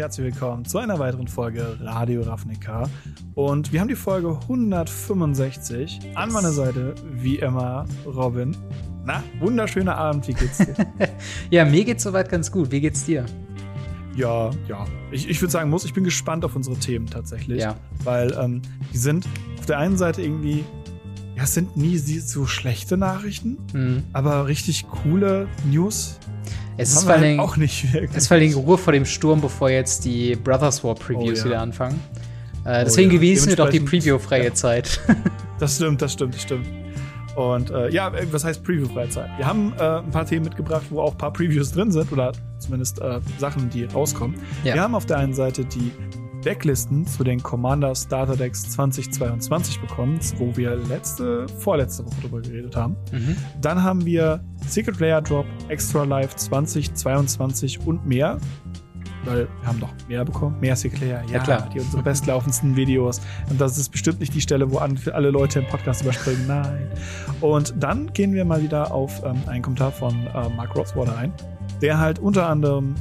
herzlich willkommen zu einer weiteren Folge Radio Ravnica. Und wir haben die Folge 165. An meiner Seite, wie immer, Robin. Na, wunderschöner Abend, wie geht's dir? ja, mir geht's soweit ganz gut. Wie geht's dir? Ja, ja. Ich, ich würde sagen, muss, ich bin gespannt auf unsere Themen tatsächlich. Ja. Weil ähm, die sind auf der einen Seite irgendwie, ja, es sind nie so schlechte Nachrichten, mhm. aber richtig coole News. Es ist, vor halt auch nicht wirklich. es ist vor allem Ruhe vor dem Sturm, bevor jetzt die Brothers War Previews oh, ja. wieder anfangen. Äh, deswegen oh, ja. genießen wir doch die Preview-freie ja. Zeit. das stimmt, das stimmt, das stimmt. Und äh, ja, was heißt Preview-Freizeit? Wir haben äh, ein paar Themen mitgebracht, wo auch ein paar Previews drin sind oder zumindest äh, Sachen, die rauskommen. Wir haben auf der einen Seite die Decklisten zu den Commander Starter Decks 2022 bekommen, wo wir letzte, vorletzte Woche drüber geredet haben. Mhm. Dann haben wir Secret Player Drop, Extra Life 2022 und mehr weil wir haben noch mehr bekommen. Mehr Sinclair, ja, ja klar. Die unsere bestlaufendsten Videos. Und das ist bestimmt nicht die Stelle, wo alle Leute im Podcast überspringen. Nein. Und dann gehen wir mal wieder auf ähm, einen Kommentar von äh, Mark Rothwater ein, der halt unter anderem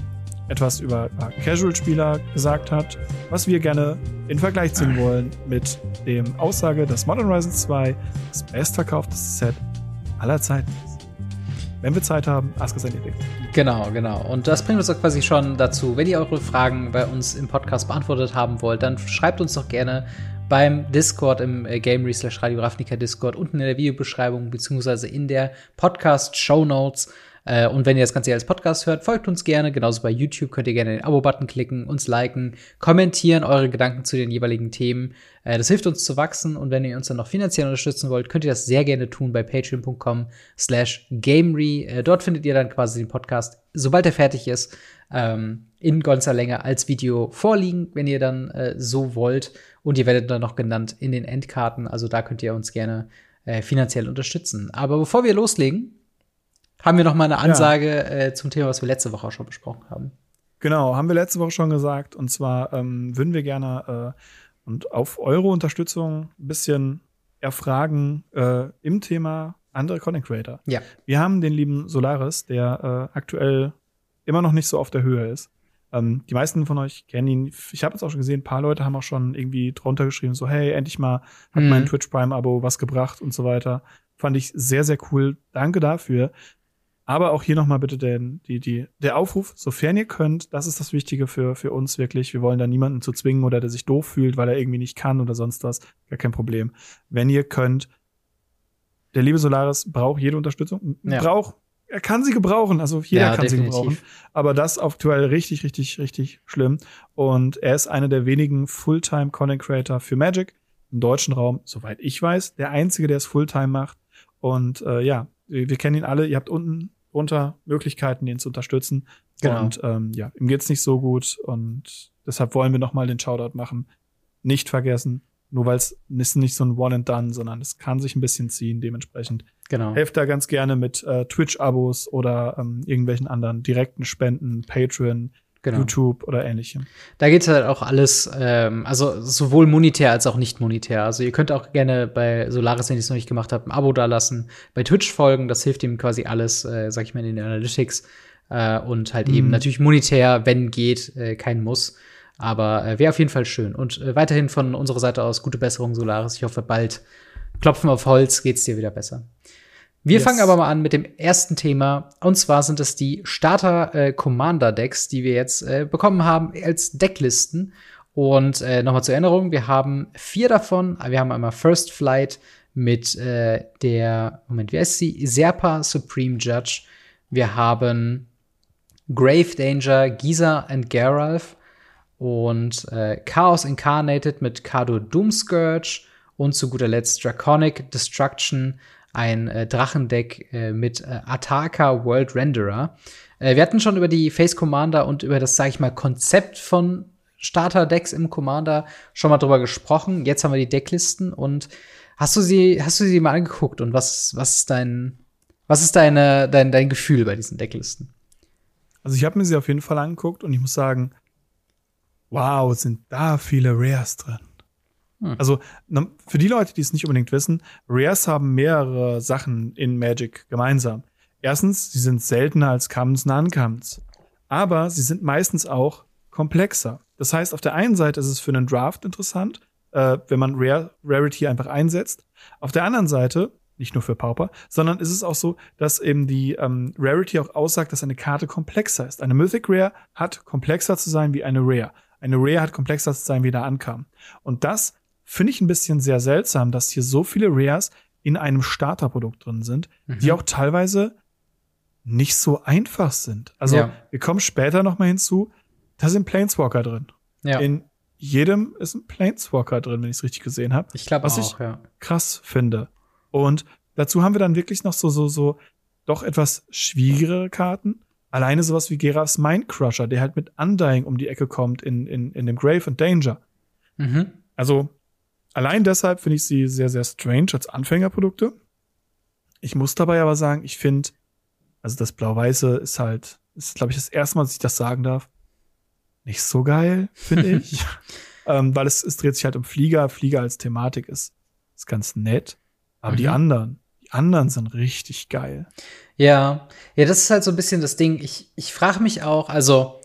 etwas über, Casual-Spieler gesagt hat, was wir gerne in Vergleich ziehen wollen mit dem Aussage, dass Modern Horizons 2 das bestverkaufteste Set aller Zeiten ist. Wenn wir Zeit haben, Ask us anything. Genau, genau. Und das bringt uns auch quasi schon dazu. Wenn ihr eure Fragen bei uns im Podcast beantwortet haben wollt, dann schreibt uns doch gerne beim Discord im äh, Gamery slash Radio Ravnica Discord unten in der Videobeschreibung beziehungsweise in der Podcast Show Notes. Äh, und wenn ihr das Ganze als Podcast hört, folgt uns gerne. Genauso bei YouTube könnt ihr gerne den Abo-Button klicken, uns liken, kommentieren eure Gedanken zu den jeweiligen Themen. Äh, das hilft uns zu wachsen. Und wenn ihr uns dann noch finanziell unterstützen wollt, könnt ihr das sehr gerne tun bei patreon.com slash gamery. Äh, dort findet ihr dann quasi den Podcast, sobald er fertig ist, ähm, in ganzer Länge als Video vorliegen, wenn ihr dann äh, so wollt. Und ihr werdet dann noch genannt in den Endkarten. Also da könnt ihr uns gerne äh, finanziell unterstützen. Aber bevor wir loslegen, haben wir noch mal eine Ansage ja. äh, zum Thema, was wir letzte Woche auch schon besprochen haben. Genau, haben wir letzte Woche schon gesagt. Und zwar ähm, würden wir gerne äh, und auf eure Unterstützung ein bisschen erfragen äh, im Thema andere Content Creator. Ja. Wir haben den lieben Solaris, der äh, aktuell immer noch nicht so auf der Höhe ist. Ähm, die meisten von euch kennen ihn. Ich habe jetzt auch schon gesehen, ein paar Leute haben auch schon irgendwie drunter geschrieben, so hey, endlich mal hat mhm. mein Twitch Prime Abo was gebracht und so weiter. Fand ich sehr, sehr cool. Danke dafür. Aber auch hier nochmal bitte den, die, die, der Aufruf, sofern ihr könnt, das ist das Wichtige für, für uns wirklich. Wir wollen da niemanden zu zwingen oder der sich doof fühlt, weil er irgendwie nicht kann oder sonst was. Gar kein Problem. Wenn ihr könnt, der liebe Solaris braucht jede Unterstützung. Ja. Braucht, er kann sie gebrauchen, also jeder ja, kann definitiv. sie gebrauchen. Aber das aktuell richtig, richtig, richtig schlimm. Und er ist einer der wenigen Fulltime Content Creator für Magic im deutschen Raum, soweit ich weiß, der einzige, der es Fulltime macht. Und äh, ja, wir, wir kennen ihn alle. Ihr habt unten runter Möglichkeiten, ihn zu unterstützen. Genau. Und ähm, ja, ihm geht's nicht so gut und deshalb wollen wir nochmal den Shoutout machen. Nicht vergessen, nur weil es ist nicht so ein One and Done, sondern es kann sich ein bisschen ziehen. Dementsprechend genau. helft da ganz gerne mit äh, Twitch-Abos oder ähm, irgendwelchen anderen direkten Spenden, Patreon, Genau. YouTube oder ähnlichem. Da geht halt auch alles, ähm, also sowohl monetär als auch nicht monetär. Also ihr könnt auch gerne bei Solaris, wenn ihr es noch nicht gemacht habt, ein Abo dalassen, bei Twitch folgen, das hilft ihm quasi alles, äh, sag ich mal, in den Analytics. Äh, und halt mhm. eben natürlich monetär, wenn geht, äh, kein Muss. Aber äh, wäre auf jeden Fall schön. Und äh, weiterhin von unserer Seite aus gute Besserung, Solaris. Ich hoffe, bald klopfen auf Holz, geht's dir wieder besser. Wir yes. fangen aber mal an mit dem ersten Thema. Und zwar sind es die Starter äh, Commander Decks, die wir jetzt äh, bekommen haben als Decklisten. Und äh, nochmal zur Erinnerung, wir haben vier davon. Wir haben einmal First Flight mit äh, der, Moment, wie heißt sie? Serpa Supreme Judge. Wir haben Grave Danger, Giza and Geralf und äh, Chaos Incarnated mit Kado Doomscourge und zu guter Letzt Draconic Destruction ein äh, Drachendeck äh, mit äh, Ataka World Renderer. Äh, wir hatten schon über die Face Commander und über das, sag ich mal, Konzept von Starter-Decks im Commander schon mal drüber gesprochen. Jetzt haben wir die Decklisten und hast du sie, hast du sie mal angeguckt und was, was ist dein, was ist deine, dein, dein Gefühl bei diesen Decklisten? Also ich habe mir sie auf jeden Fall angeguckt und ich muss sagen, wow, sind da viele Rares drin. Hm. Also für die Leute, die es nicht unbedingt wissen, Rares haben mehrere Sachen in Magic gemeinsam. Erstens, sie sind seltener als Commons und Uncommons. Aber sie sind meistens auch komplexer. Das heißt, auf der einen Seite ist es für einen Draft interessant, äh, wenn man Rare, Rarity einfach einsetzt. Auf der anderen Seite, nicht nur für Pauper, sondern ist es auch so, dass eben die ähm, Rarity auch aussagt, dass eine Karte komplexer ist. Eine Mythic Rare hat komplexer zu sein wie eine Rare. Eine Rare hat komplexer zu sein, wie da ankam. Und das finde ich ein bisschen sehr seltsam, dass hier so viele Rares in einem Starterprodukt drin sind, mhm. die auch teilweise nicht so einfach sind. Also ja. wir kommen später noch mal hinzu, da sind Planeswalker drin. Ja. In jedem ist ein Planeswalker drin, wenn ich es richtig gesehen habe. Ich glaube auch, ich ja. krass finde. Und dazu haben wir dann wirklich noch so so so doch etwas schwierigere Karten. Alleine sowas wie Gerafs Mindcrusher, der halt mit Undying um die Ecke kommt in, in, in dem Grave and Danger. Mhm. Also allein deshalb finde ich sie sehr, sehr strange als Anfängerprodukte. Ich muss dabei aber sagen, ich finde, also das Blau-Weiße ist halt, ist, glaube ich, das erste Mal, dass ich das sagen darf, nicht so geil, finde ich. ähm, weil es, es dreht sich halt um Flieger. Flieger als Thematik ist, ist ganz nett. Aber mhm. die anderen, die anderen sind richtig geil. Ja, ja, das ist halt so ein bisschen das Ding. Ich, ich frage mich auch, also,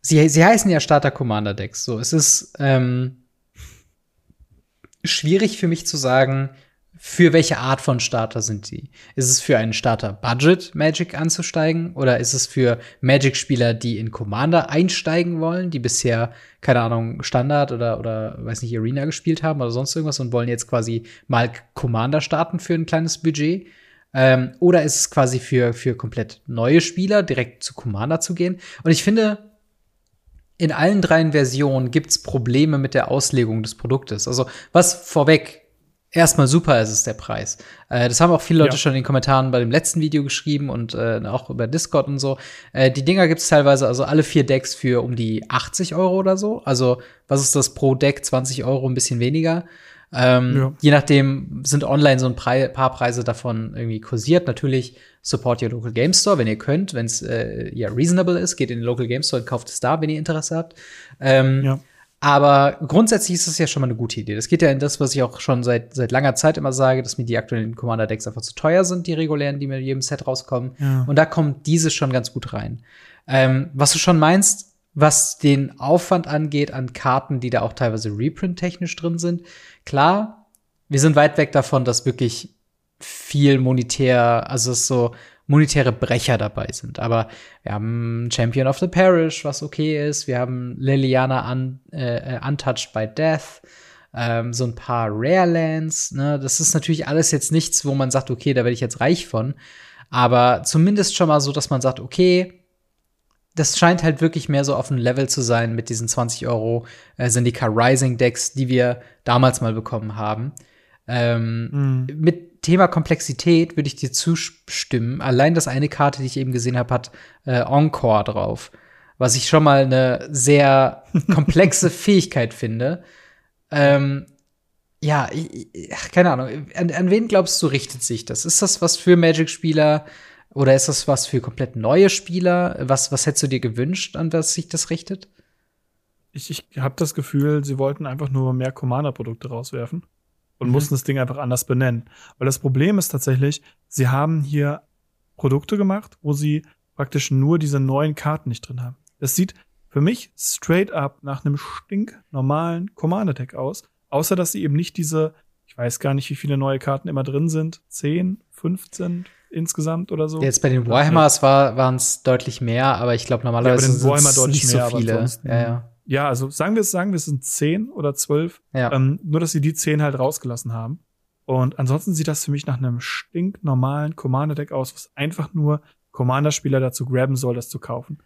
sie, sie heißen ja Starter Commander Decks. So, es ist ähm, schwierig für mich zu sagen, für welche Art von Starter sind sie? Ist es für einen Starter Budget Magic anzusteigen oder ist es für Magic Spieler, die in Commander einsteigen wollen, die bisher keine Ahnung Standard oder oder weiß nicht Arena gespielt haben oder sonst irgendwas und wollen jetzt quasi mal Commander starten für ein kleines Budget? Ähm, oder ist es quasi für für komplett neue Spieler direkt zu Commander zu gehen? Und ich finde in allen drei Versionen gibt's Probleme mit der Auslegung des Produktes. Also was vorweg erstmal super ist es der Preis. Äh, das haben auch viele Leute ja. schon in den Kommentaren bei dem letzten Video geschrieben und äh, auch über Discord und so. Äh, die Dinger gibt es teilweise, also alle vier Decks für um die 80 Euro oder so. Also was ist das pro Deck? 20 Euro, ein bisschen weniger. Ähm, ja. Je nachdem sind online so ein Pre paar Preise davon irgendwie kursiert. Natürlich support your local game store, wenn ihr könnt, wenn es äh, ja reasonable ist, geht in den local game store und kauft es da, wenn ihr Interesse habt. Ähm, ja. Aber grundsätzlich ist es ja schon mal eine gute Idee. Das geht ja in das, was ich auch schon seit, seit langer Zeit immer sage, dass mir die aktuellen Commander-Decks einfach zu teuer sind, die regulären, die mit jedem Set rauskommen. Ja. Und da kommt dieses schon ganz gut rein. Ähm, was du schon meinst, was den Aufwand angeht an Karten, die da auch teilweise reprint-technisch drin sind, klar, wir sind weit weg davon, dass wirklich viel monetär, also so monetäre Brecher dabei sind. Aber wir haben Champion of the Parish, was okay ist. Wir haben Liliana un, äh, Untouched by Death. Ähm, so ein paar Rare Lands. Ne? Das ist natürlich alles jetzt nichts, wo man sagt, okay, da werde ich jetzt reich von. Aber zumindest schon mal so, dass man sagt, okay, das scheint halt wirklich mehr so auf ein Level zu sein mit diesen 20 Euro äh, Syndica Rising Decks, die wir damals mal bekommen haben. Ähm, mhm. Mit Thema Komplexität würde ich dir zustimmen. Allein das eine Karte, die ich eben gesehen habe, hat äh, Encore drauf. Was ich schon mal eine sehr komplexe Fähigkeit finde. Ähm, ja, ich, keine Ahnung. An, an wen glaubst du, richtet sich das? Ist das was für Magic-Spieler oder ist das was für komplett neue Spieler? Was, was hättest du dir gewünscht, an was sich das richtet? Ich, ich habe das Gefühl, sie wollten einfach nur mehr Commander-Produkte rauswerfen und mhm. mussten das Ding einfach anders benennen. Weil das Problem ist tatsächlich, sie haben hier Produkte gemacht, wo sie praktisch nur diese neuen Karten nicht drin haben. Das sieht für mich straight up nach einem stinknormalen Commander Deck aus, außer dass sie eben nicht diese, ich weiß gar nicht, wie viele neue Karten immer drin sind, 10, 15 insgesamt oder so. Jetzt bei den Warhammers war waren es deutlich mehr, aber ich glaube normalerweise ja, sind es nicht mehr, so viele. Ja, ja. Ja, also sagen wir es, sagen wir es sind zehn oder zwölf. Ja. Ähm, nur, dass sie die zehn halt rausgelassen haben. Und ansonsten sieht das für mich nach einem stinknormalen Commander-Deck aus, was einfach nur Commander-Spieler dazu graben soll, das zu kaufen.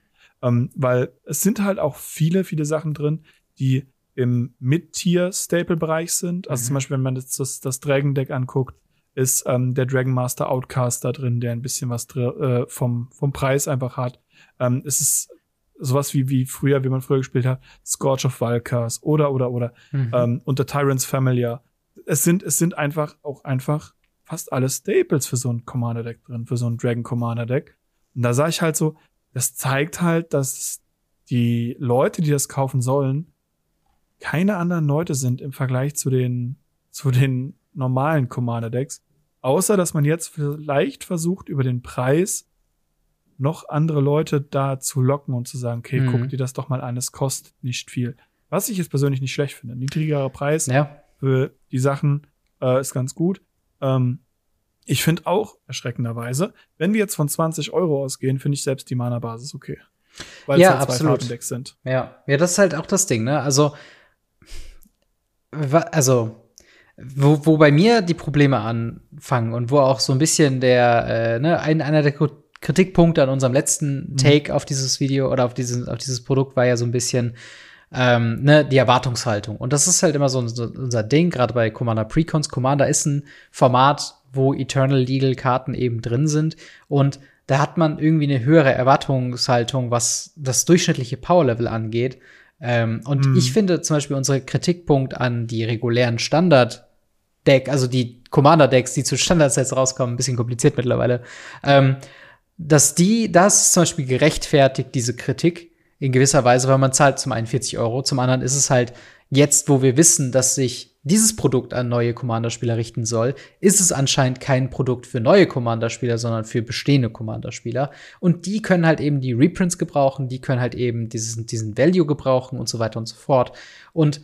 Ähm, weil es sind halt auch viele, viele Sachen drin, die im Mid-Tier-Staple-Bereich sind. Also mhm. zum Beispiel, wenn man das, das, das Dragon-Deck anguckt, ist ähm, der Dragon Master Outcast da drin, der ein bisschen was äh, vom, vom Preis einfach hat. Ähm, es ist sowas wie, wie früher, wie man früher gespielt hat, Scorch of Valkars oder, oder, oder, mhm. ähm, und The Tyrant's Familiar. Es sind, es sind einfach auch einfach fast alle Staples für so ein Commander Deck drin, für so ein Dragon Commander Deck. Und da sage ich halt so, das zeigt halt, dass die Leute, die das kaufen sollen, keine anderen Leute sind im Vergleich zu den, zu den normalen Commander Decks. Außer, dass man jetzt vielleicht versucht, über den Preis noch andere Leute da zu locken und zu sagen, okay, Mhm. guck dir das doch mal an, es kostet nicht viel. Was ich jetzt persönlich nicht schlecht finde. Niedrigerer Preis Ja. für die Sachen äh, ist ganz gut. Ähm, ich finde auch erschreckenderweise, wenn wir jetzt von 20 Euro ausgehen, finde ich selbst die Mana-Basis okay. Weil Ja, es halt zwei absolut. Farbendecks sind. Ja, ja, das ist halt auch das Ding, ne? Also, also, wo, wo bei mir die Probleme anfangen und wo auch so ein bisschen der, äh, ne, ein, einer der Kri- Kritikpunkte an unserem letzten Mhm. Take auf dieses Video oder auf dieses, auf dieses Produkt war ja so ein bisschen, ähm, ne, die Erwartungshaltung. Und das ist halt immer so, so unser Ding, gerade bei Commander Precons. Commander ist ein Format, wo Eternal Legal Karten eben drin sind. Und da hat man irgendwie eine höhere Erwartungshaltung, was das durchschnittliche Power-Level angeht. Ähm, und Mhm. ich finde zum Beispiel unsere Kritikpunkt an die regulären Standard-Deck, also die Commander-Decks, die zu Standardsets rauskommen, ein bisschen kompliziert mittlerweile, ähm, dass die, das zum Beispiel gerechtfertigt, diese Kritik in gewisser Weise, weil man zahlt zum einen 40 Euro, zum anderen ist es halt jetzt, wo wir wissen, dass sich dieses Produkt an neue Commander-Spieler richten soll, ist es anscheinend kein Produkt für neue Commander-Spieler, sondern für bestehende Commander-Spieler. Und die können halt eben die Reprints gebrauchen, die können halt eben diesen, diesen Value gebrauchen und so weiter und so fort. Und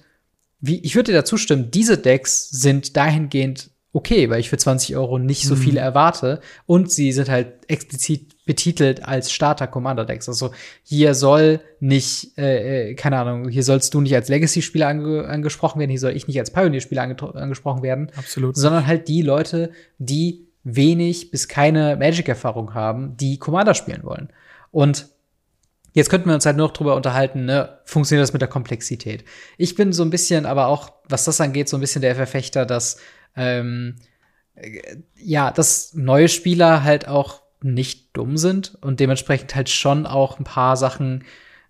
wie, ich würde dir dazu stimmen, diese Decks sind dahingehend okay, weil ich für 20 Euro nicht so Mhm. viel erwarte. Und sie sind halt explizit betitelt als Starter-Commander-Decks. Also hier soll nicht, äh, äh, keine Ahnung, hier sollst du nicht als Legacy-Spieler ange angesprochen werden, hier soll ich nicht als Pioneer-Spieler ange angesprochen werden, Absolut. sondern halt die Leute, die wenig bis keine Magic-Erfahrung haben, die Commander spielen wollen. Und jetzt könnten wir uns halt nur noch drüber unterhalten, ne, funktioniert das mit der Komplexität? Ich bin so ein bisschen, aber auch, was das angeht, so ein bisschen der Verfechter, dass ähm, äh, ja, dass neue Spieler halt auch nicht dumm sind und dementsprechend halt schon auch ein paar Sachen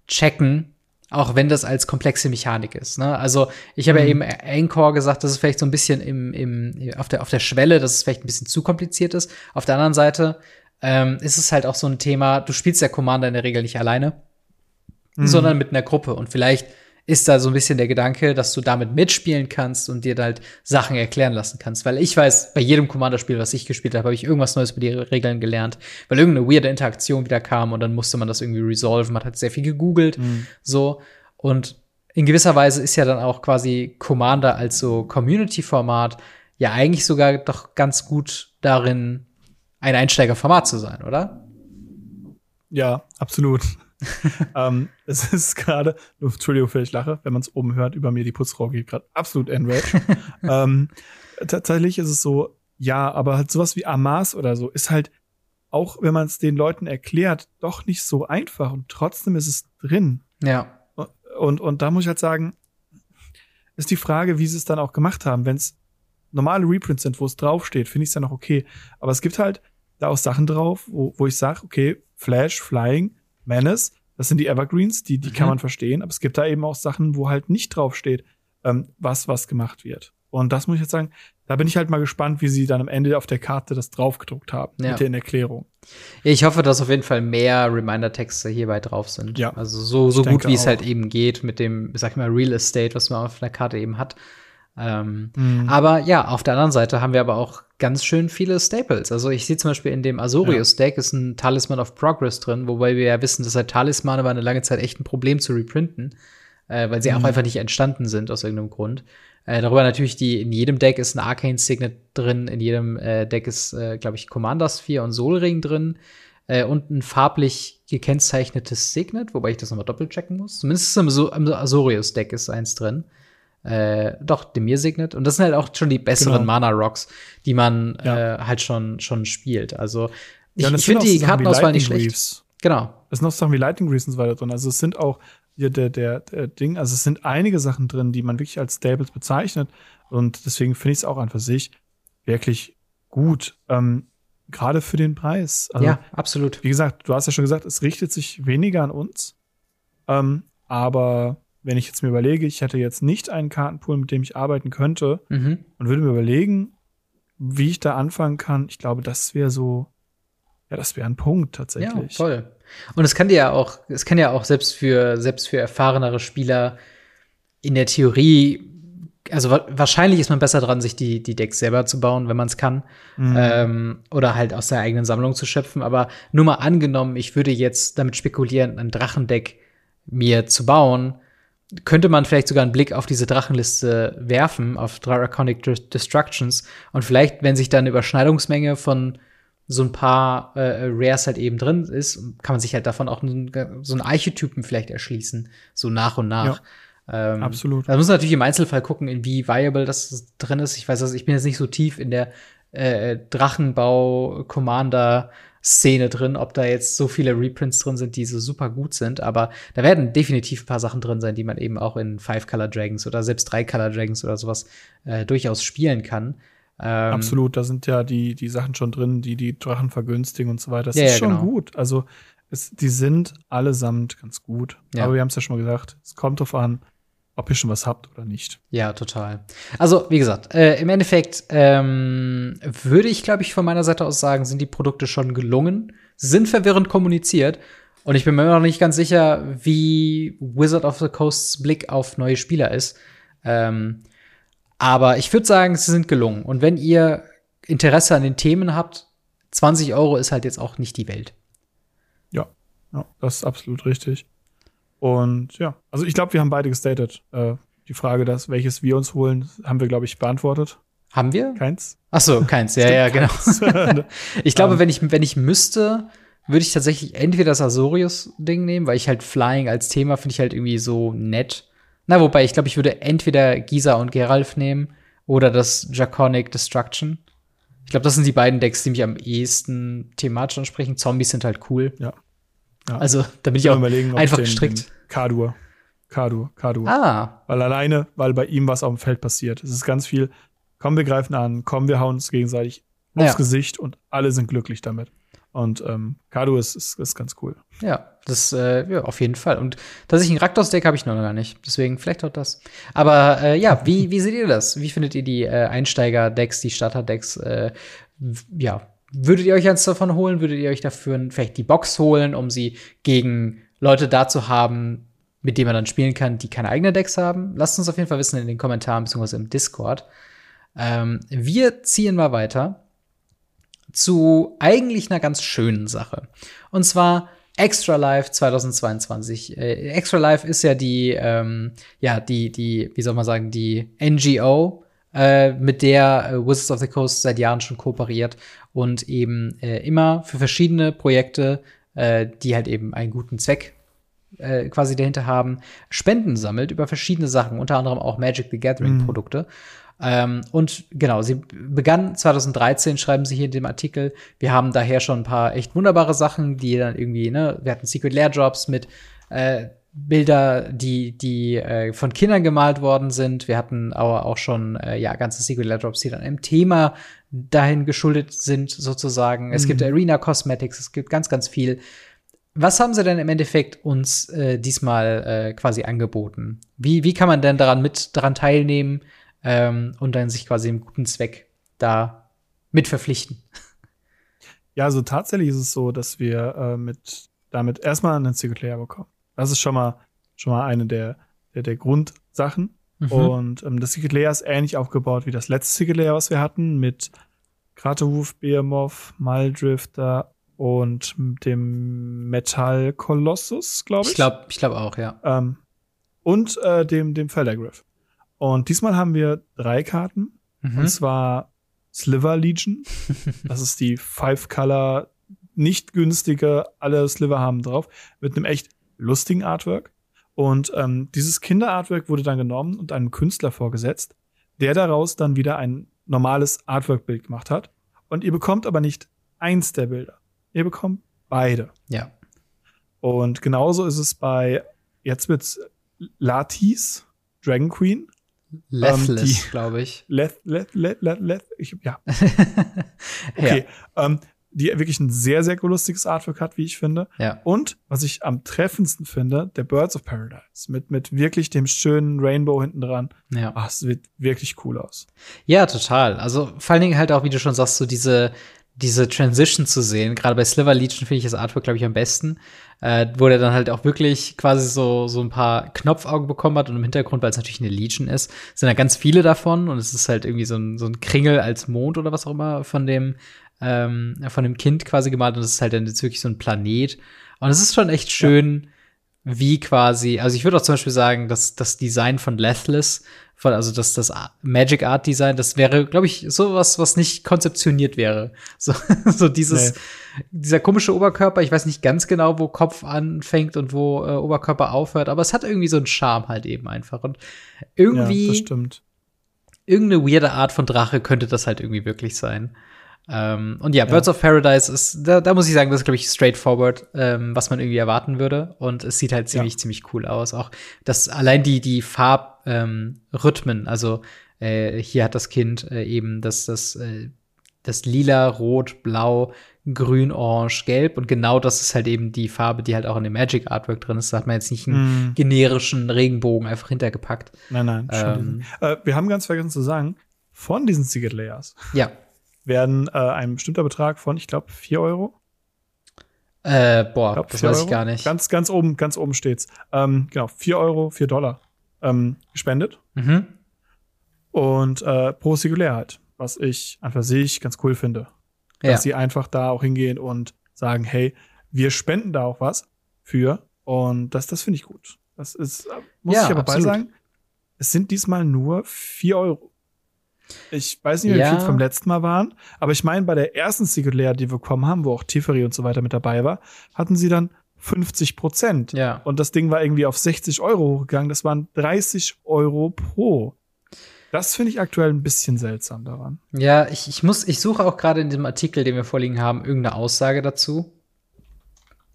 checken, auch wenn das als komplexe Mechanik ist. Ne? Also ich habe ja eben Anchor gesagt, dass es vielleicht so ein bisschen im, im, auf, der, auf der Schwelle, dass es vielleicht ein bisschen zu kompliziert ist. Auf der anderen Seite ähm, ist es halt auch so ein Thema, du spielst der Commander in der Regel nicht alleine, Mhm. sondern mit einer Gruppe. Und vielleicht ist da so ein bisschen der Gedanke, dass du damit mitspielen kannst und dir halt Sachen erklären lassen kannst. Weil ich weiß, bei jedem Commander-Spiel, was ich gespielt habe, habe ich irgendwas Neues über die Regeln gelernt, weil irgendeine weirde Interaktion wieder kam und dann musste man das irgendwie resolven. Man hat sehr viel gegoogelt, Mhm. so. Und in gewisser Weise ist ja dann auch quasi Commander als so Community-Format ja eigentlich sogar doch ganz gut darin, ein Einsteigerformat zu sein, oder? Ja, absolut. ähm, es ist gerade, Entschuldigung, für ich lache, wenn man es oben hört, über mir die Putzfrau geht gerade absolut enraged. ähm, tatsächlich ist es so, ja, aber halt sowas wie Amas oder so ist halt, auch wenn man es den Leuten erklärt, doch nicht so einfach und trotzdem ist es drin. Ja. Und, und da muss ich halt sagen, ist die Frage, wie sie es dann auch gemacht haben. Wenn es normale Reprints sind, wo es draufsteht, finde ich es dann auch okay. Aber es gibt halt da auch Sachen drauf, wo, wo ich sage, okay, Flash, Flying, Menace, das sind die Evergreens, die, die Mhm. kann man verstehen. Aber es gibt da eben auch Sachen, wo halt nicht draufsteht, ähm, was, was gemacht wird. Und das muss ich jetzt sagen, da bin ich halt mal gespannt, wie sie dann am Ende auf der Karte das draufgedruckt haben, Ja. mit den Erklärungen. Ich hoffe, dass auf jeden Fall mehr Reminder-Texte hierbei drauf sind. Ja. Also so, so gut, wie es halt eben geht mit dem, sag ich mal, Real Estate, was man auf der Karte eben hat. Ähm, Mhm. Aber ja, auf der anderen Seite haben wir aber auch ganz schön viele Staples. Also ich sehe zum Beispiel in dem Azorius-Deck ist ein Talisman of Progress drin, wobei wir ja wissen, dass halt Talismane war eine lange Zeit echt ein Problem zu reprinten, äh, weil sie auch Mhm. einfach nicht entstanden sind aus irgendeinem Grund. Äh, darüber natürlich die, in jedem Deck ist ein Arcane Signet drin, in jedem äh, Deck ist, äh, glaube ich, Commander Sphere und Sol Ring drin. Äh, und ein farblich gekennzeichnetes Signet, wobei ich das nochmal doppelt checken muss. Zumindest im, so im Azorius-Deck ist eins drin. Äh, doch, Demir Signet. Und das sind halt auch schon die besseren Genau. Mana-Rocks, die man Ja. äh, halt schon, schon spielt. Also, ich, Ja, ich finde die Kartenauswahl nicht schlecht. Reefs. Genau. Es sind noch Sachen wie Lightning und so weiter drin. Also es sind auch hier der, der, der Ding, also es sind einige Sachen drin, die man wirklich als Stables bezeichnet. Und deswegen finde ich es auch an für sich wirklich gut. Ähm, Gerade für den Preis. Also, ja, absolut. Wie gesagt, du hast ja schon gesagt, es richtet sich weniger an uns. Ähm, aber wenn ich jetzt mir überlege, ich hätte jetzt nicht einen Kartenpool, mit dem ich arbeiten könnte Mhm. und würde mir überlegen, wie ich da anfangen kann, ich glaube, das wäre so, ja, das wäre ein Punkt Ja, tatsächlich. voll. Und es kann dir ja auch, es kann ja auch selbst für, selbst für erfahrenere Spieler in der Theorie also wa wahrscheinlich ist man besser dran, sich die, die Decks selber zu bauen, wenn man es kann. Mhm. Ähm, oder halt aus der eigenen Sammlung zu schöpfen. Aber nur mal angenommen, ich würde jetzt damit spekulieren, ein Drachendeck mir zu bauen, könnte man vielleicht sogar einen Blick auf diese Drachenliste werfen, auf Draconic Destructions. Und vielleicht, wenn sich da eine Überschneidungsmenge von so ein paar äh, Rares halt eben drin ist, kann man sich halt davon auch einen, so einen Archetypen vielleicht erschließen, so nach und nach. Ja. Ähm, Absolut. Da muss man natürlich im Einzelfall gucken, in wie viable das drin ist. Ich weiß, also ich bin jetzt nicht so tief in der äh, Drachenbau-Commander-Szene drin, ob da jetzt so viele Reprints drin sind, die so super gut sind. Aber da werden definitiv ein paar Sachen drin sein, die man eben auch in Five-Color Dragons oder selbst Drei-Color Dragons oder sowas äh, durchaus spielen kann. Ähm, Absolut, da sind ja die, die Sachen schon drin, die die Drachen vergünstigen und so weiter. Das ja, ist schon genau. gut. Also es, die sind allesamt ganz gut. Ja. Aber wir haben es ja schon mal gesagt, es kommt drauf an, ob ihr schon was habt oder nicht. Ja, total. Also, wie gesagt, äh, im Endeffekt ähm, würde ich, glaube ich, von meiner Seite aus sagen, sind die Produkte schon gelungen, sind verwirrend kommuniziert. Und ich bin mir immer noch nicht ganz sicher, wie Wizard of the Coasts Blick auf neue Spieler ist. Ähm, aber ich würde sagen, sie sind gelungen. Und wenn ihr Interesse an den Themen habt, 20 Euro ist halt jetzt auch nicht die Welt. Ja, ja das ist absolut richtig. Und ja, also ich glaube, wir haben beide gestated. Äh, die Frage, dass welches wir uns holen, haben wir, glaube ich, beantwortet. Haben wir? Keins. Ach so, keins. ja, ja, genau. ich glaube, um, ähm. wenn ich wenn ich müsste, würde ich tatsächlich entweder das Azorius-Ding nehmen, weil ich halt Flying als Thema finde ich halt irgendwie so nett. Na, wobei, ich glaube, ich würde entweder Giza und Geralf nehmen oder das Draconic Destruction. Ich glaube, das sind die beiden Decks, die mich am ehesten thematisch ansprechen. Zombies sind halt cool. Ja. Ja. Also, da bin ich auch einfach den, gestrickt. Den Kadur. Kadur, Kadur. Ah. Weil alleine, weil bei ihm was auf dem Feld passiert. Es ist ganz viel, komm, wir greifen an, komm, wir hauen uns gegenseitig aufs ja. Gesicht und alle sind glücklich damit. Und ähm, Kadu ist, ist, ist ganz cool. Ja, das äh, ja, auf jeden Fall. Und tatsächlich ein Raktos-Deck habe ich noch gar nicht. Deswegen vielleicht auch das. Aber äh, ja, wie, wie seht ihr das? Wie findet ihr die äh, Einsteiger-Decks, die Starter-Decks? Äh, ja, Würdet ihr euch eins davon holen? Würdet ihr euch dafür vielleicht die Box holen, um sie gegen Leute da zu haben, mit denen man dann spielen kann, die keine eigenen Decks haben? Lasst uns auf jeden Fall wissen in den Kommentaren bzw. im Discord. Ähm, wir ziehen mal weiter zu eigentlich einer ganz schönen Sache. Und zwar Extra Life 2022. Äh, Extra Life ist ja die, ähm, ja, die, die, wie soll man sagen, die NGO, äh, mit der äh, Wizards of the Coast seit Jahren schon kooperiert und eben äh, immer für verschiedene Projekte, äh, die halt eben einen guten Zweck äh, quasi dahinter haben, Spenden sammelt über verschiedene Sachen, unter anderem auch Magic the Gathering mhm. Produkte. Ähm, und genau, sie begann 2013, schreiben sie hier in dem Artikel. Wir haben daher schon ein paar echt wunderbare Sachen, die dann irgendwie, ne, wir hatten Secret Lair Drops mit äh, Bilder, die, die äh, von Kindern gemalt worden sind. Wir hatten aber auch schon äh, ja ganze Secret Drops, die dann im Thema dahin geschuldet sind, sozusagen. Mhm. Es gibt mhm. Arena Cosmetics, es gibt ganz, ganz viel. Was haben sie denn im Endeffekt uns äh, diesmal äh, quasi angeboten? Wie, wie kann man denn daran mit daran teilnehmen ähm, und dann sich quasi im guten Zweck da mit verpflichten? Ja, also tatsächlich ist es so, dass wir äh, mit damit erstmal einen Secret Layer bekommen. Das ist schon mal, schon mal eine der, der, der Grundsachen. Mhm. Und ähm, das Secret Layer ist ähnlich aufgebaut wie das letzte Secret Layer, was wir hatten, mit Kraterhoof, Behemoth, Maldrifter und dem Metall Colossus, glaube ich. Ich glaube ich glaub auch, ja. Ähm, und äh, dem, dem Feldergriff. Und diesmal haben wir drei Karten. Mhm. Und zwar Sliver Legion. das ist die Five-Color, nicht günstige, alle Sliver haben drauf, mit einem echt lustigen Artwork. Und ähm, dieses Kinderartwork wurde dann genommen und einem Künstler vorgesetzt, der daraus dann wieder ein normales Artwork-Bild gemacht hat. Und ihr bekommt aber nicht eins der Bilder. Ihr bekommt beide. Ja. Und genauso ist es bei, jetzt wird's Latis, Dragon Queen. Lethless, ähm, glaube ich. Leth, Leth, Leth, Leth, Leth, ich, ja. okay. Ja. Ähm, die wirklich ein sehr, sehr lustiges Artwork hat, wie ich finde. Ja. Und was ich am treffendsten finde, der Birds of Paradise mit, mit wirklich dem schönen Rainbow hinten dran. Ja. Ach, es sieht wirklich cool aus. Ja, total. Also vor allen Dingen halt auch, wie du schon sagst, so diese, diese Transition zu sehen. Gerade bei Sliver Legion finde ich das Artwork, glaube ich, am besten. Äh, wo der dann halt auch wirklich quasi so, so ein paar Knopfaugen bekommen hat und im Hintergrund, weil es natürlich eine Legion ist, sind da ganz viele davon und es ist halt irgendwie so ein, so ein Kringel als Mond oder was auch immer von dem, ähm, von dem Kind quasi gemalt und es ist halt dann jetzt wirklich so ein Planet. Und es ist schon echt schön, ja. wie quasi, also ich würde auch zum Beispiel sagen, dass das Design von Lethless von, also das, das Magic Art Design, das wäre, glaube ich, sowas, was nicht konzeptioniert wäre. So, so dieses, nee. dieser komische Oberkörper, ich weiß nicht ganz genau, wo Kopf anfängt und wo äh, Oberkörper aufhört, aber es hat irgendwie so einen Charme halt eben einfach. Und irgendwie. Ja, das stimmt. Irgendeine weirde Art von Drache könnte das halt irgendwie wirklich sein. Ähm, und ja, ja, Birds of Paradise ist, da, da muss ich sagen, das ist, glaube ich, straightforward, ähm, was man irgendwie erwarten würde. Und es sieht halt ziemlich, ja. ziemlich cool aus. Auch das allein die, die Farbrhythmen, ähm, also äh, hier hat das Kind äh, eben das, das, äh, das lila, rot, blau, grün, orange, gelb und genau das ist halt eben die Farbe, die halt auch in dem Magic Artwork drin ist. Da hat man jetzt nicht einen mm. generischen Regenbogen einfach hintergepackt. Nein, nein. Ähm, äh, wir haben ganz vergessen zu sagen, von diesen Secret Layers. Ja werden äh, ein bestimmter Betrag von, ich glaube, 4 Euro. Äh, boah, glaub, das weiß Euro. ich gar nicht. Ganz, ganz oben, ganz oben steht's. Ähm, genau, 4 Euro, 4 Dollar ähm, gespendet. Mhm. Und äh, pro Singulär halt, was ich an für sich ganz cool finde. Dass ja. sie einfach da auch hingehen und sagen, hey, wir spenden da auch was für. Und das, das finde ich gut. Das ist, äh, muss ja, ich aber bei sagen, es sind diesmal nur 4 Euro. Ich weiß nicht, wie ja. viel vom letzten Mal waren, aber ich meine, bei der ersten Secret Layer, die wir bekommen haben, wo auch Tiferi und so weiter mit dabei war, hatten sie dann 50 Prozent. Ja. Und das Ding war irgendwie auf 60 Euro hochgegangen. Das waren 30 Euro pro. Das finde ich aktuell ein bisschen seltsam daran. Ja, ich, ich muss, ich suche auch gerade in dem Artikel, den wir vorliegen haben, irgendeine Aussage dazu.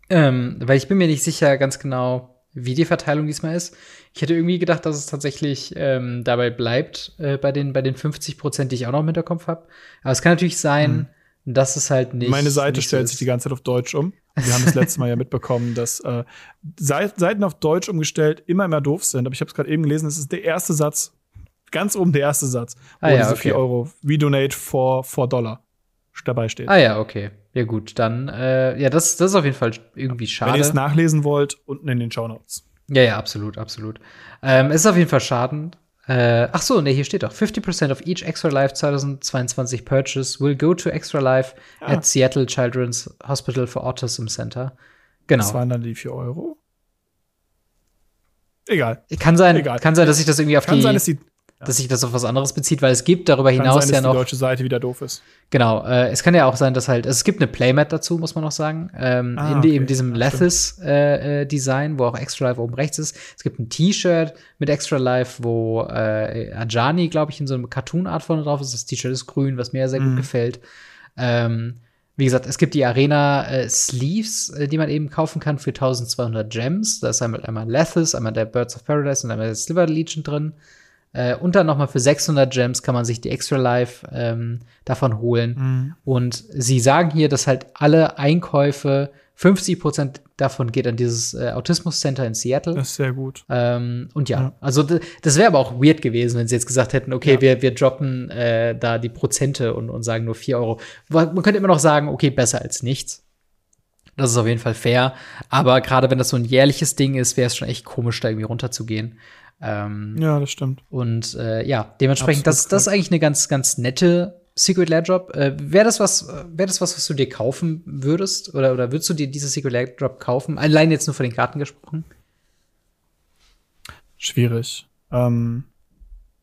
Ähm, weil ich bin mir nicht sicher ganz genau, wie die Verteilung diesmal ist. Ich hätte irgendwie gedacht, dass es tatsächlich ähm, dabei bleibt, äh, bei, den, bei den 50 Prozent, die ich auch noch im Hinterkopf habe. Aber es kann natürlich sein, hm. dass es halt nicht. Meine Seite nicht stellt so sich die ganze Zeit auf Deutsch um. Wir haben das letzte Mal ja mitbekommen, dass äh, Seiten auf Deutsch umgestellt immer immer doof sind. Aber ich habe es gerade eben gelesen, es ist der erste Satz, ganz oben der erste Satz, wo ah, ja, diese okay. 4 Euro, we donate for 4 Dollar dabei steht. Ah ja, okay. Ja gut, dann, äh, ja, das, das ist auf jeden Fall irgendwie schade. Wenn ihr es nachlesen wollt, unten in den Show Notes. Ja, ja, absolut, absolut. Ähm, es ist auf jeden Fall schaden. Äh, ach so, ne, hier steht doch 50% of each Extra Life 2022 purchase will go to Extra Life ja. at Seattle Children's Hospital for Autism Center. Genau. Das waren dann die 4 Euro. Egal. Kann sein, Egal. kann sein, dass ich das irgendwie auf kann die sein, dass die dass sich das auf was anderes bezieht, weil es gibt darüber kann hinaus sein, ja noch. die deutsche Seite wieder doof ist. Genau, äh, es kann ja auch sein, dass halt, es gibt eine Playmat dazu, muss man noch sagen, ähm, ah, in okay. eben diesem Lethis äh, äh, wo auch Extra Life oben rechts ist. Es gibt ein T-Shirt mit Extra Life, wo äh, Ajani, glaube ich, in so einem Cartoon-Art vorne drauf ist. Das T-Shirt ist grün, was mir sehr gut mhm. gefällt. Ähm, wie gesagt, es gibt die Arena äh, Sleeves, äh, die man eben kaufen kann für 1200 Gems. Da ist einmal, einmal Lethis, einmal der Birds of Paradise und einmal der Sliver Legion drin. Äh, und dann nochmal für 600 Gems kann man sich die Extra Life ähm, davon holen. Mhm. Und sie sagen hier, dass halt alle Einkäufe, 50 Prozent davon geht an dieses äh, Autismus Center in Seattle. Das ist sehr gut. Ähm, und ja, ja. also das wäre aber auch weird gewesen, wenn sie jetzt gesagt hätten, okay, ja. wir, wir droppen äh, da die Prozente und, und sagen nur 4 Euro. Man könnte immer noch sagen, okay, besser als nichts. Das ist auf jeden Fall fair. Aber gerade wenn das so ein jährliches Ding ist, wäre es schon echt komisch, da irgendwie runterzugehen. Ähm, ja, das stimmt. Und äh, ja, dementsprechend, das, das ist eigentlich eine ganz, ganz nette Secret Lair Drop. Äh, wäre das was, wäre das was, was du dir kaufen würdest? Oder, oder würdest du dir diese Secret Lair Drop kaufen? Allein jetzt nur von den Karten gesprochen? Schwierig. Ähm,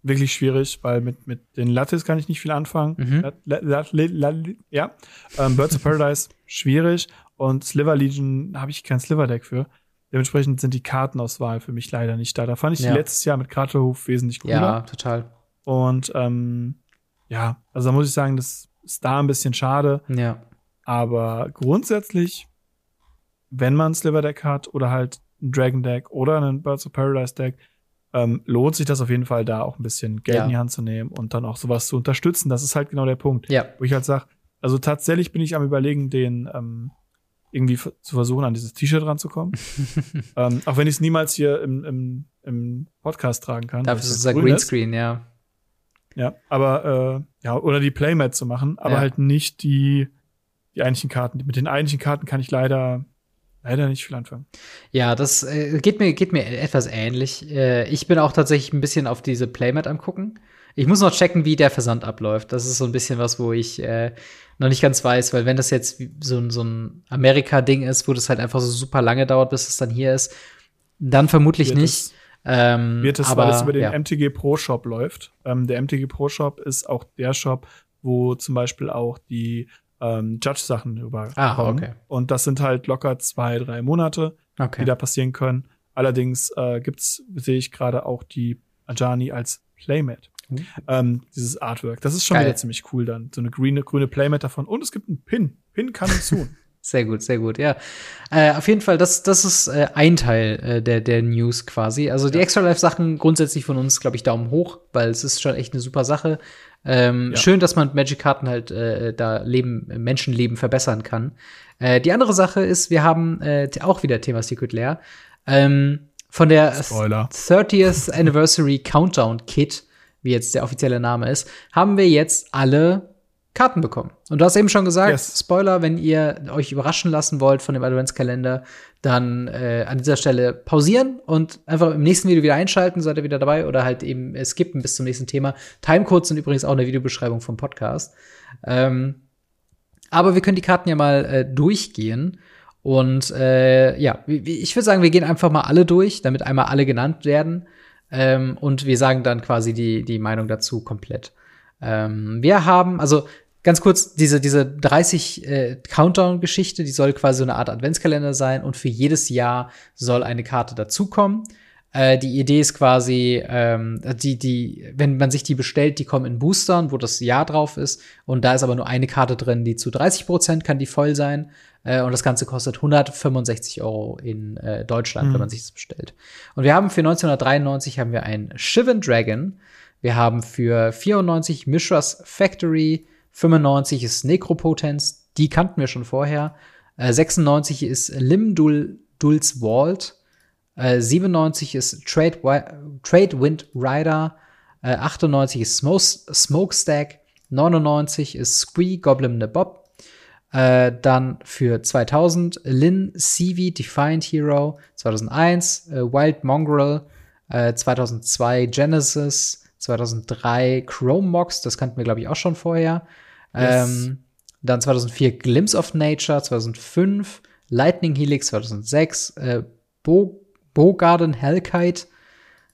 wirklich schwierig, weil mit, mit den Lattes kann ich nicht viel anfangen. Mhm. Lat, Lat, Lat, ja. Ähm, Birds of Paradise, schwierig. Und Sliver Legion habe ich kein Sliver Deck für. Dementsprechend sind die Kartenauswahl für mich leider nicht da. Da fand ich ja. die letztes Jahr mit Kraterhof wesentlich cooler. Ja, total. Und ähm, ja, also da muss ich sagen, das ist da ein bisschen schade. Ja. Aber grundsätzlich, wenn man ein Sliver Deck hat oder halt ein Dragon Deck oder ein Birds of Paradise Deck, ähm, lohnt sich das auf jeden Fall, da auch ein bisschen Geld ja. in die Hand zu nehmen und dann auch sowas zu unterstützen. Das ist halt genau der Punkt. Ja. Wo ich halt sage, also tatsächlich bin ich am überlegen, den ähm, irgendwie zu versuchen, an dieses T-Shirt ranzukommen. ähm, auch wenn ich es niemals hier im, im, im Podcast tragen kann. Dafür ist es ein Greenscreen, ja. Ja, aber äh, ja, oder die Playmat zu machen, aber ja. halt nicht die die eigentlichen Karten. Mit den eigentlichen Karten kann ich leider leider nicht viel anfangen. Ja, das äh, geht mir geht mir etwas ähnlich. Äh, ich bin auch tatsächlich ein bisschen auf diese Playmat am gucken. Ich muss noch checken, wie der Versand abläuft. Das ist so ein bisschen was, wo ich äh, noch nicht ganz weiß, weil wenn das jetzt so, so ein Amerika-Ding ist, wo das halt einfach so super lange dauert, bis es dann hier ist, dann vermutlich wird nicht. Es, ähm, wird es, aber, weil es über den ja. MTG Pro Shop läuft. Ähm, der MTG Pro Shop ist auch der Shop, wo zum Beispiel auch die ähm, Judge-Sachen überkommen. Ah, okay. Und das sind halt locker zwei, drei Monate, Okay. die da passieren können. Allerdings äh, gibt's, sehe ich gerade auch die Ajani als Playmat. Uh. Ähm, dieses Artwork. Das ist schon Geil. wieder ziemlich cool dann. So eine grüne, grüne Playmat davon. Und es gibt einen Pin. Pin kann hinzu. Sehr gut, sehr gut, ja. Äh, auf jeden Fall, das, das ist äh, ein Teil äh, der, der News quasi. Also die Ja. Extra Life-Sachen grundsätzlich von uns, glaube ich, Daumen hoch, weil es ist schon echt eine super Sache. Ähm, Ja. Schön, dass man mit Magic-Karten halt äh, da Leben, Menschenleben verbessern kann. Äh, die andere Sache ist, wir haben äh, auch wieder Thema Secret Lair. Ähm, von der Spoiler. 30th Anniversary Countdown Kit, wie jetzt der offizielle Name ist, haben wir jetzt alle Karten bekommen. Und du hast eben schon gesagt, Yes. Spoiler, wenn ihr euch überraschen lassen wollt von dem Adventskalender, dann äh, an dieser Stelle pausieren und einfach im nächsten Video wieder einschalten, seid ihr wieder dabei oder halt eben skippen bis zum nächsten Thema. Timecodes sind übrigens auch in der Videobeschreibung vom Podcast. Ähm, aber wir können die Karten ja mal äh, durchgehen. Und äh, ja, ich würde sagen, wir gehen einfach mal alle durch, damit einmal alle genannt werden. Ähm, und wir sagen dann quasi die, die Meinung dazu komplett. Ähm, wir haben, also ganz kurz, diese, diese 30 äh, Countdown-Geschichte, die soll quasi so eine Art Adventskalender sein und für jedes Jahr soll eine Karte dazukommen. Äh, die Idee ist quasi, ähm, die, die, wenn man sich die bestellt, die kommen in Boostern, wo das Jahr drauf ist. Und da ist aber nur eine Karte drin, die zu 30 Prozent kann die voll sein. Äh, und das Ganze kostet 165 Euro in äh, Deutschland, Mhm. wenn man sich das bestellt. Und wir haben für 1993 haben wir ein Shivan Dragon. Wir haben für 94 Mishra's Factory, 95 ist Necropotence, die kannten wir schon vorher. Äh, 96 ist Limdul Dul's Vault. Äh, 97 ist Trade, Trade Wind Rider. Äh, 98 ist Smoke, Smokestack. 99 ist Squee Goblin the Bob. Äh, dann für 2000 Lin CV Defiant Hero. 2001 äh, Wild Mongrel. Äh, 2002 Genesis. 2003 Chrome Mox, das kannten wir, glaube ich, auch schon vorher. Yes. Ähm, dann 2004 Glimpse of Nature, 2005 Lightning Helix, 2006 äh, Bo Bogarden Hellkite,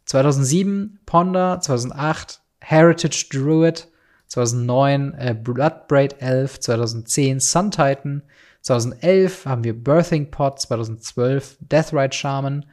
2007 Ponder, 2008 Heritage Druid, 2009 äh, Bloodbraid Elf, 2010 Sun Titan, 2011 haben wir Birthing Pod, 2012 Deathrite Shaman,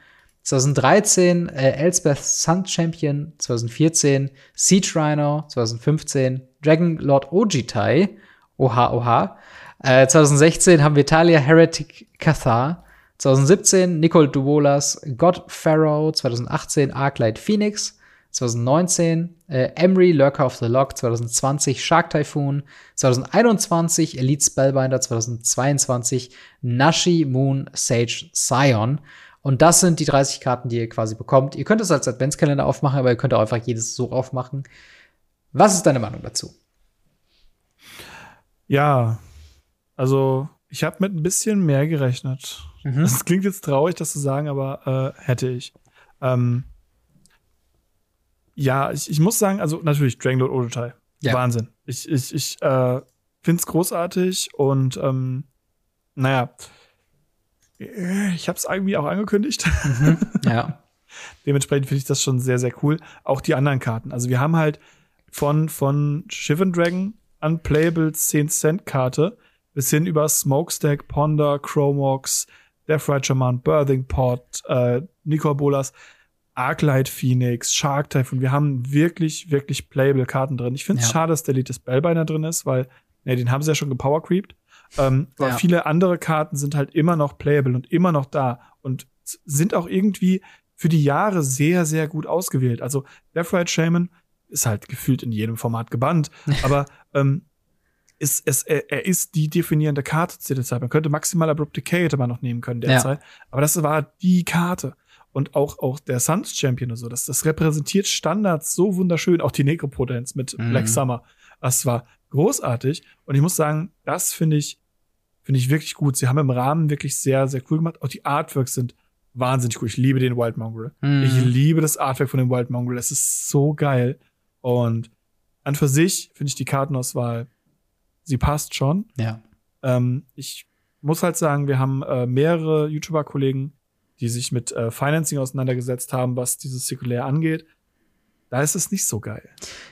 2013 äh, Elspeth Sun Champion, 2014 Siege Rhino, 2015 Dragon Lord Ojitai, oha oha, äh, 2016 haben wir Talia Heretic Cathar, 2017 Nicole Duolas God Pharaoh, 2018 Arclight Phoenix, 2019 äh, Emery Lurker of the Lock, 2020 Shark Typhoon, 2021 Elite Spellbinder, 2022 Nashi Moon Sage Scion. Und das sind die 30 Karten, die ihr quasi bekommt. Ihr könnt es als Adventskalender aufmachen, aber ihr könnt auch einfach jedes so aufmachen. Was ist deine Meinung dazu? Ja, also ich habe mit ein bisschen mehr gerechnet. Mhm. Das klingt jetzt traurig, das zu sagen, aber äh, hätte ich. Ähm, ja, ich, ich muss sagen, also natürlich Dragon Lord Odotai. Ja. Wahnsinn. Ich, ich, ich äh, finde es großartig und ähm, naja, äh, ich habe es irgendwie auch angekündigt. Ja. Dementsprechend finde ich das schon sehr, sehr cool. Auch die anderen Karten. Also wir haben halt von, von Shivan Dragon Unplayable 10 Cent Karte bis hin über Smokestack, Ponder, Chromox, Death Ride Shaman, Birthing Pod, äh, Nicol Bolas, Arclight Phoenix, Shark Typhoon. Wir haben wirklich, wirklich playable Karten drin. Ich finde es Ja. schade, dass der Elite Spellbinder drin ist, weil, ne, den haben sie ja schon gepowercreept. Ähm, aber Ja. viele andere Karten sind halt immer noch playable und immer noch da und sind auch irgendwie für die Jahre sehr, sehr gut ausgewählt. Also Death Ride Shaman ist halt gefühlt in jedem Format gebannt, aber ähm, ist, es, er, er ist die definierende Karte zu der Zeit. Man könnte maximal Abrupt Decay hätte man noch nehmen können derzeit, aber das war die Karte. Und auch, auch der Suns Champion und so, das, das repräsentiert Standards so wunderschön, auch die Necropotenz mit Mhm. Black Summer. Das war großartig. Und ich muss sagen, das finde ich Finde ich wirklich gut. Sie haben im Rahmen wirklich sehr, sehr cool gemacht. Auch die Artworks sind wahnsinnig cool. Ich liebe den Wild Mongrel. Mhm. Ich liebe das Artwork von dem Wild Mongrel. Es ist so geil. Und an für sich finde ich die Kartenauswahl, sie passt schon. Ja. Ähm, ich muss halt sagen, wir haben äh, mehrere YouTuber-Kollegen, die sich mit äh, Financing auseinandergesetzt haben, was dieses Zirkulär angeht. Da ist es nicht so geil.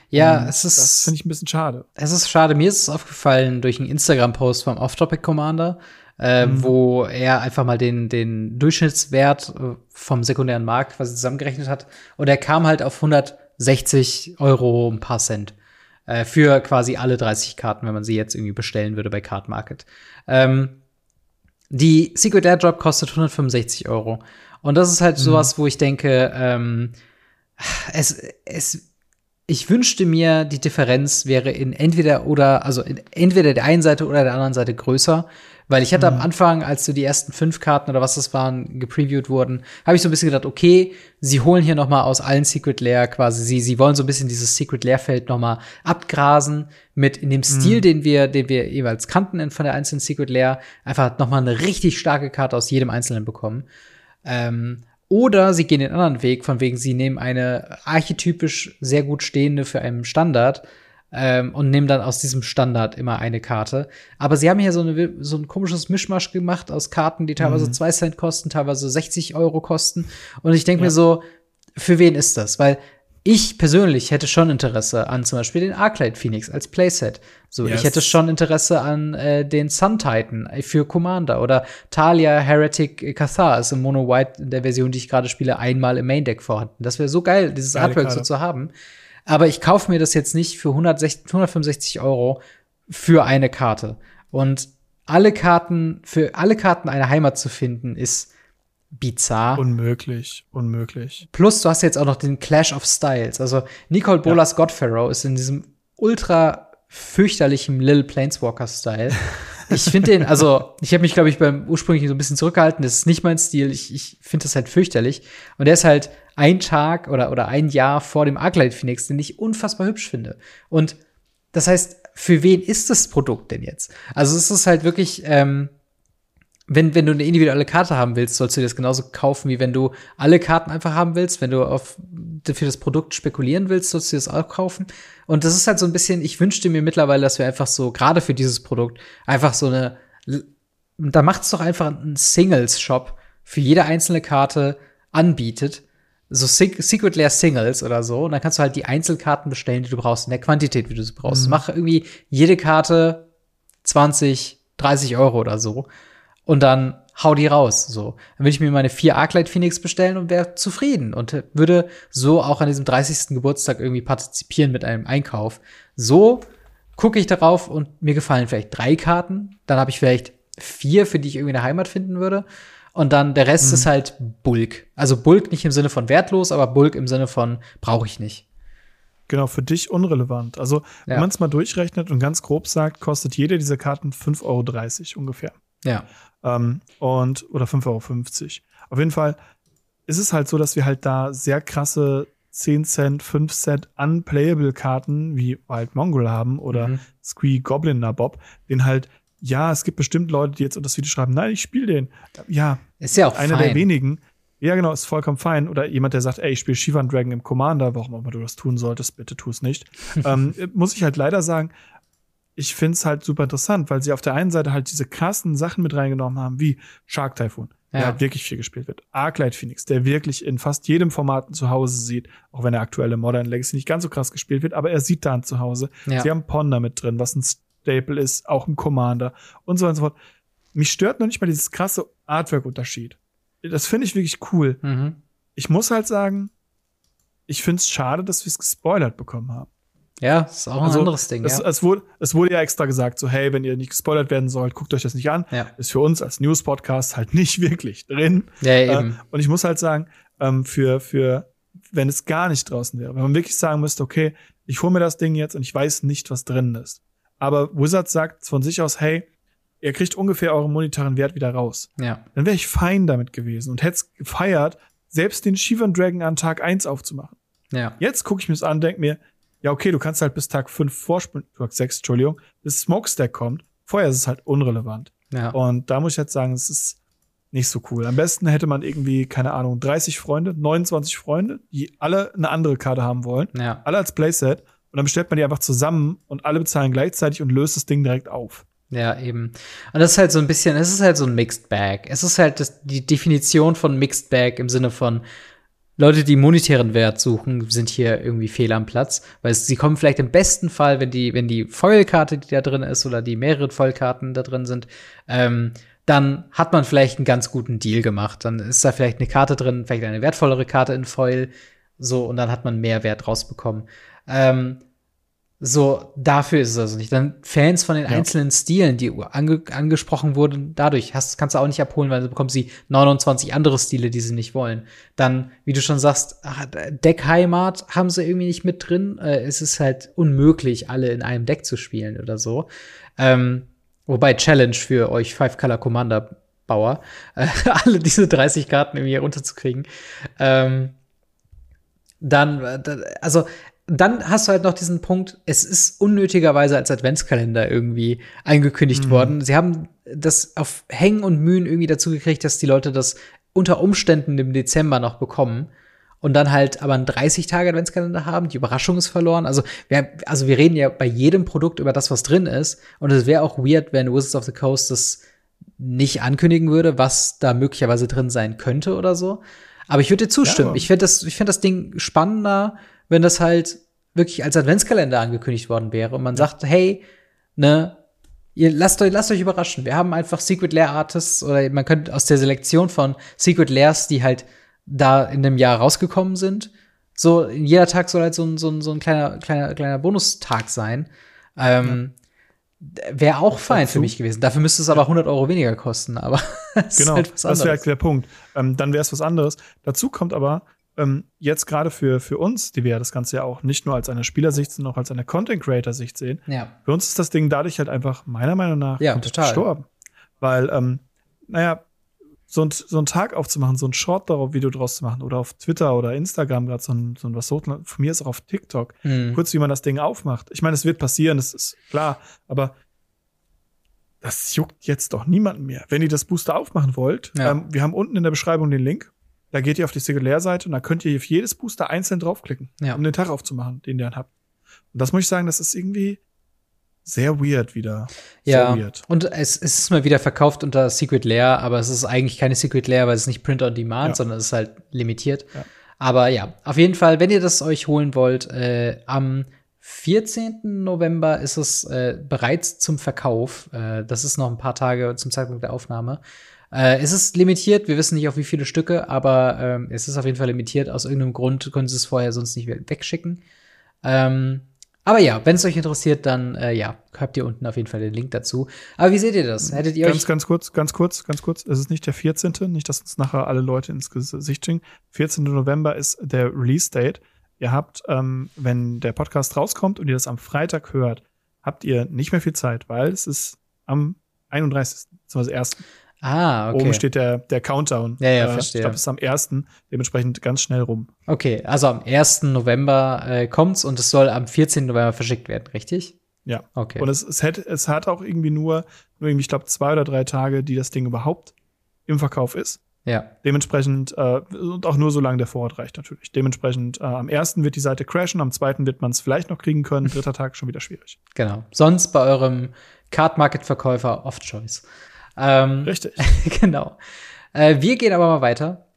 Ja, Und es Das ist, finde ich ein bisschen schade. es ist schade. Mir ist es aufgefallen durch einen Instagram-Post vom Off-Topic Commander, äh, Mhm. wo er einfach mal den, den Durchschnittswert äh, vom sekundären Markt quasi zusammengerechnet hat. Und er kam halt auf 160 Euro ein paar Cent. Äh, für quasi alle 30 Karten, wenn man sie jetzt irgendwie bestellen würde bei Card Market. Ähm, die Secret Airdrop kostet 165 Euro. Und das ist halt sowas, wo ich denke, ähm, es, es, ich wünschte mir, die Differenz wäre in entweder oder, also in entweder der einen Seite oder der anderen Seite größer. Weil ich hatte am Anfang, als so die ersten fünf Karten oder was das waren, gepreviewt wurden, habe ich so ein bisschen gedacht, okay, sie holen hier noch mal aus allen Secret Lair quasi, sie, sie wollen so ein bisschen dieses Secret Lair Feld noch mal abgrasen mit in dem Stil, den wir, den wir jeweils kannten in, von der einzelnen Secret Lair, einfach noch mal eine richtig starke Karte aus jedem einzelnen bekommen. Ähm, oder sie gehen den anderen Weg, von wegen, sie nehmen eine archetypisch sehr gut stehende für einen Standard ähm, und nehmen dann aus diesem Standard immer eine Karte. Aber sie haben hier so, eine, so ein komisches Mischmasch gemacht aus Karten, die teilweise Mhm. 2 Cent kosten, teilweise 60 Euro kosten. Und ich denke Ja. mir so, für wen ist das? Weil ich persönlich hätte schon Interesse an zum Beispiel den Arclight Phoenix als Playset. So, Yes. ich hätte schon Interesse an äh, den Sun Titan für Commander oder Talia Heretic Cathar ist im Mono White in der Version, die ich gerade spiele, einmal im Main Deck vorhanden. Das wäre so geil, dieses Geile Artwork so Karte. zu haben. Aber ich kaufe mir das jetzt nicht für 160, 165 Euro für eine Karte. Und alle Karten, für alle Karten eine Heimat zu finden, ist bizarr. Unmöglich, unmöglich. Plus, du hast jetzt auch noch den Clash of Styles. Also, Nicole Bolas Godfarrow ist in diesem ultra fürchterlichen Lil Planeswalker-Style. Ich finde den, also, ich habe mich, glaube ich, beim ursprünglichen so ein bisschen zurückgehalten. Das ist nicht mein Stil. Ich, ich finde das halt fürchterlich. Und der ist halt ein Tag oder, oder ein Jahr vor dem Arclight Phoenix, den ich unfassbar hübsch finde. Und das heißt, für wen ist das Produkt denn jetzt? Also, es ist halt wirklich, ähm, wenn, wenn du eine individuelle Karte haben willst, sollst du dir das genauso kaufen, wie wenn du alle Karten einfach haben willst. Wenn du auf, für das Produkt spekulieren willst, sollst du das auch kaufen. Und das ist halt so ein bisschen, ich wünschte mir mittlerweile, dass wir einfach so, gerade für dieses Produkt, einfach so eine, da macht's doch einfach einen Singles-Shop für jede einzelne Karte anbietet. So Se- Secret Lair Singles oder so. Und dann kannst du halt die Einzelkarten bestellen, die du brauchst, in der Quantität, wie du sie brauchst. Mhm. Mach irgendwie jede Karte 20, 30 Euro oder so und dann hau die raus. So, dann würde ich mir meine vier Arclight Phoenix bestellen und wäre zufrieden und würde so auch an diesem 30. Geburtstag irgendwie partizipieren mit einem Einkauf. So gucke ich darauf und mir gefallen vielleicht drei Karten, dann habe ich vielleicht vier, für die ich irgendwie eine Heimat finden würde. Und dann der Rest ist halt Bulk. Also Bulk nicht im Sinne von wertlos, aber Bulk im Sinne von brauche ich nicht. Genau, für dich unrelevant. Also, wenn Ja. man es mal durchrechnet und ganz grob sagt, kostet jede dieser Karten 5,30 Euro ungefähr. Ja. Ähm, und, oder 5,50 Euro. Auf jeden Fall ist es halt so, dass wir halt da sehr krasse 10 Cent, 5 Cent unplayable Karten wie Wild Mongrel haben oder Mhm. Squee Goblin Nabob, den halt, ja, es gibt bestimmt Leute, die jetzt unter das Video schreiben, nein, ich spiele den. Ja, Ist ja auch einer fein. der wenigen. Ja, genau, ist vollkommen fein. Oder jemand, der sagt, ey, ich spiele Shivan Dragon im Commander, warum auch immer du das tun solltest, bitte tu es nicht. ähm, muss ich halt leider sagen, ich finde es halt super interessant, weil sie auf der einen Seite halt diese krassen Sachen mit reingenommen haben, wie Shark Typhoon, der Ja. halt wirklich viel gespielt wird. Arclight Phoenix, der wirklich in fast jedem Format zu Hause sieht, auch wenn der aktuelle Modern Legacy nicht ganz so krass gespielt wird, aber er sieht da ein Zuhause. Ja. Sie haben Ponder mit drin, was ein Staple ist, auch im Commander und so weiter und so fort. Mich stört noch nicht mal dieses krasse Artwork-Unterschied. Das finde ich wirklich cool. Mhm. Ich muss halt sagen, ich finde es schade, dass wir es gespoilert bekommen haben. Ja, ist auch ein Also, anderes Ding. Es, ja. es, wurde, es wurde ja extra gesagt, so, hey, wenn ihr nicht gespoilert werden sollt, guckt euch das nicht an. Ja. Ist für uns als News-Podcast halt nicht wirklich drin. ja, Äh, eben. und ich muss halt sagen, ähm, für, für, wenn es gar nicht draußen wäre, wenn man wirklich sagen müsste, okay, ich hole mir das Ding jetzt und ich weiß nicht, was drin ist. Aber Wizard sagt von sich aus, hey, ihr kriegt ungefähr euren monetären Wert wieder raus. ja. Dann wäre ich fein damit gewesen und hätte es gefeiert, selbst den Shivan Dragon an Tag 1 aufzumachen. Ja. Jetzt gucke ich mir das an, denke mir, ja, okay, du kannst halt bis Tag 5 vorspulen, Tag 6, Entschuldigung, bis Smokestack kommt. Vorher ist es halt unrelevant. Ja. Und da muss ich jetzt sagen, es ist nicht so cool. Am besten hätte man irgendwie, keine Ahnung, 30 Freunde, 29 Freunde, die alle eine andere Karte haben wollen. Ja. Alle als Playset. Und dann bestellt man die einfach zusammen und alle bezahlen gleichzeitig und löst das Ding direkt auf. Ja, eben. Und das ist halt so ein bisschen, es ist halt so ein Mixed Bag. Es ist halt das, die Definition von Mixed Bag im Sinne von Leute, die monetären Wert suchen, sind hier irgendwie fehl am Platz, weil sie kommen vielleicht im besten Fall, wenn die, wenn die Foilkarte, die da drin ist, oder die mehreren Foilkarten da drin sind, ähm, dann hat man vielleicht einen ganz guten Deal gemacht. Dann ist da vielleicht eine Karte drin, vielleicht eine wertvollere Karte in Foil, so, und dann hat man mehr Wert rausbekommen. Ähm, so, dafür ist es also nicht. Dann Fans von den ja. einzelnen Stilen, die ange angesprochen wurden, dadurch hast, kannst du auch nicht abholen, weil dann bekommen sie 29 andere Stile, die sie nicht wollen. Dann, wie du schon sagst, Deckheimat haben sie irgendwie nicht mit drin. Äh, es ist halt unmöglich, alle in einem Deck zu spielen oder so. Ähm, wobei Challenge für euch Five Color Commander Bauer, äh, alle diese 30 Karten irgendwie runterzukriegen. Ähm, dann, äh, also dann hast du halt noch diesen Punkt, es ist unnötigerweise als Adventskalender irgendwie angekündigt mhm. worden. Sie haben das auf Hängen und Mühen irgendwie dazu gekriegt, dass die Leute das unter Umständen im Dezember noch bekommen und dann halt aber einen 30-Tage-Adventskalender haben. Die Überraschung ist verloren. Also wir, also wir reden ja bei jedem Produkt über das, was drin ist. Und es wäre auch weird, wenn Wizards of the Coast das nicht ankündigen würde, was da möglicherweise drin sein könnte oder so. Aber ich würde dir zustimmen. Ja, ich finde das, ich finde das Ding spannender, wenn das halt wirklich als Adventskalender angekündigt worden wäre und man ja. sagt, hey, ne, ihr lasst euch, lasst euch überraschen. Wir haben einfach Secret Lair Artists oder man könnte aus der Selektion von Secret Lairs, die halt da in dem Jahr rausgekommen sind, so jeder Tag soll halt so ein, so ein, so ein kleiner, kleiner, kleiner Bonustag sein. Ähm, ja. Wäre auch fein für mich gewesen. Dafür müsste es aber 100 Euro weniger kosten. Aber genau, halt das wäre der Punkt. Ähm, dann wäre es was anderes. Dazu kommt aber, ähm, jetzt gerade für, für uns, die wir ja das Ganze ja auch nicht nur als eine Spielersicht, sondern auch als eine Content-Creator-Sicht sehen, ja. für uns ist das Ding dadurch halt einfach meiner Meinung nach ja, total. gestorben. Weil, ähm, naja, so ein, so ein Tag aufzumachen, so ein Short-Video draus zu machen oder auf Twitter oder Instagram gerade so ein, so ein was so, von mir ist auch auf TikTok, mhm. kurz wie man das Ding aufmacht. Ich meine, es wird passieren, das ist klar, aber das juckt jetzt doch niemanden mehr. Wenn ihr das Booster aufmachen wollt, ja. ähm, wir haben unten in der Beschreibung den Link. Da geht ihr auf die Singular-Seite und da könnt ihr auf jedes Booster einzeln draufklicken, ja. um den Tag aufzumachen, den ihr dann habt. Und das muss ich sagen, das ist irgendwie sehr weird wieder. Ja, weird. und es, es, ist mal wieder verkauft unter Secret Lair, aber es ist eigentlich keine Secret Lair, weil es ist nicht Print on Demand, ja. sondern es ist halt limitiert. Ja. Aber ja, auf jeden Fall, wenn ihr das euch holen wollt, äh, am 14. November ist es äh, bereits zum Verkauf. Äh, das ist noch ein paar Tage zum Zeitpunkt der Aufnahme. Äh, es ist limitiert, wir wissen nicht auf wie viele Stücke, aber ähm, es ist auf jeden Fall limitiert. Aus irgendeinem Grund können sie es vorher sonst nicht wegschicken. Ähm, aber ja, wenn es euch interessiert, dann äh, ja, habt ihr unten auf jeden Fall den Link dazu. Aber wie seht ihr das? Hättet ihr ganz, euch ganz kurz, ganz kurz, ganz kurz. Es ist nicht der 14., nicht, dass uns nachher alle Leute ins Gesicht schicken. 14. November ist der Release-Date. Ihr habt, ähm, wenn der Podcast rauskommt und ihr das am Freitag hört, habt ihr nicht mehr viel Zeit, weil es ist am 31. beziehungsweise 1. Ah, okay. Oben steht der, der Countdown. Ja, ja, äh, verstehe. Ich glaube, es ist am 1. dementsprechend ganz schnell rum. Okay, also am 1. November äh, kommt's und es soll am 14. November verschickt werden, richtig? Ja. Okay. Und es, es, hat, es hat auch irgendwie nur, nur irgendwie, ich glaube, zwei oder drei Tage, die das Ding überhaupt im Verkauf ist. Ja. Dementsprechend, äh, und auch nur solange der Vorrat reicht natürlich. Dementsprechend, äh, am ersten wird die Seite crashen, am zweiten wird man es vielleicht noch kriegen können, dritter Tag schon wieder schwierig. Genau. Sonst bei eurem Card Market Verkäufer Off Choice. Ähm, Richtig. genau. Äh, wir gehen aber mal weiter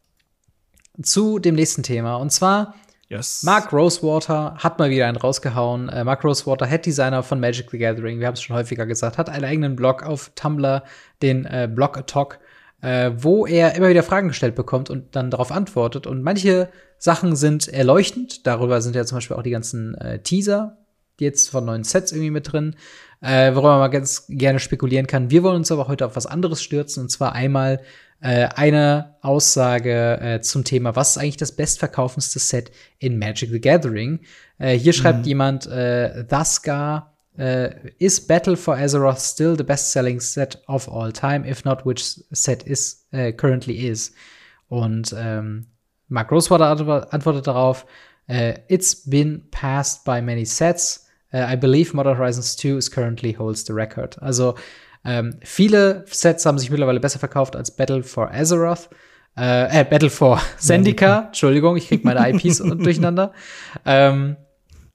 zu dem nächsten Thema. Und zwar Yes. Mark Rosewater hat mal wieder einen rausgehauen. Äh, Mark Rosewater, Head Designer von Magic the Gathering, wir haben es schon häufiger gesagt, hat einen eigenen Blog auf Tumblr, den äh, Blog Talk, äh, wo er immer wieder Fragen gestellt bekommt und dann darauf antwortet. Und manche Sachen sind erleuchtend. Darüber sind ja zum Beispiel auch die ganzen äh, Teaser, jetzt von neuen Sets irgendwie mit drin äh, worüber man ganz gerne spekulieren kann. Wir wollen uns aber heute auf was anderes stürzen, und zwar einmal äh, eine Aussage äh, zum Thema, was ist eigentlich das bestverkaufendste Set in Magic the Gathering? Äh, hier schreibt mhm. jemand, äh, Thasgar, Uh, is Battle for Azeroth still the best-selling set of all time? If not, which set is uh, currently is? Und ähm, Mark Rosewater antwortet darauf: uh, It's been passed by many sets. Uh, I believe Modern Horizons 2 is currently holds the record. Also Ähm, viele Sets haben sich mittlerweile besser verkauft als Battle for Azeroth. Äh, äh Battle for Zendika. Entschuldigung, ich krieg meine IPs durcheinander. Ähm,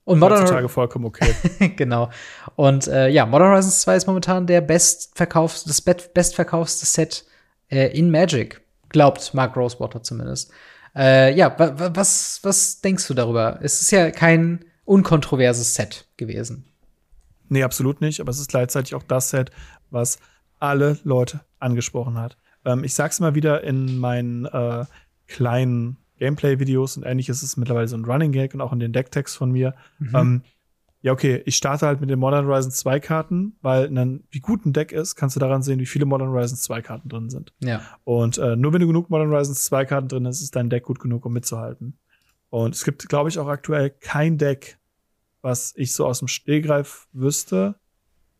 und Modern Heutzutage vollkommen okay. genau. Und äh, ja, Modern Horizons 2 ist momentan der bestverkaufste, das bestverkaufste Set äh, in Magic. Glaubt Mark Rosewater zumindest. Äh, ja, was, was denkst du darüber? Es ist ja kein unkontroverses Set gewesen. Nee, absolut nicht. Aber es ist gleichzeitig auch das Set, was alle Leute angesprochen hat. Ähm, ich sag's mal wieder in meinen äh, kleinen Gameplay-Videos und ähnliches ist mittlerweile so ein Running Gag und auch in den Decktext von mir. Mhm. Ähm, ja, okay, ich starte halt mit den Modern Horizons 2 Karten, weil dann, wie gut ein Deck ist, kannst du daran sehen, wie viele Modern Horizons 2 Karten drin sind. Ja. Und äh, nur wenn du genug Modern Horizons 2 Karten drin hast, ist dein Deck gut genug, um mitzuhalten. Und es gibt, glaube ich, auch aktuell kein Deck, was ich so aus dem Stehgreif wüsste,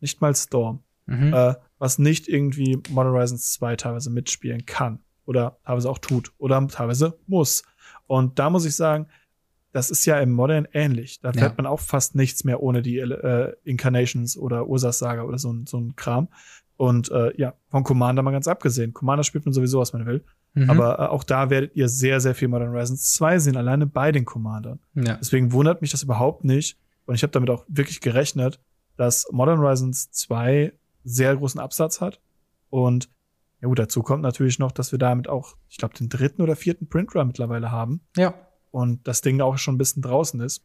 nicht mal Storm, mhm. äh, was nicht irgendwie Modern Horizons 2 teilweise mitspielen kann oder teilweise auch tut oder teilweise muss. Und da muss ich sagen, das ist ja im Modern ähnlich. Da fährt ja. man auch fast nichts mehr ohne die äh, Incarnations oder Ursas Saga oder so, so ein Kram. Und äh, ja, von Commander mal ganz abgesehen. Commander spielt man sowieso, was man will. Mhm. Aber äh, auch da werdet ihr sehr, sehr viel Modern Horizons 2 sehen, alleine bei den Commandern. Ja. Deswegen wundert mich das überhaupt nicht. Und ich habe damit auch wirklich gerechnet, dass Modern Horizons 2 sehr großen Absatz hat. Und ja gut, dazu kommt natürlich noch, dass wir damit auch, ich glaube, den dritten oder vierten Printrun mittlerweile haben. Ja und das Ding auch schon ein bisschen draußen ist,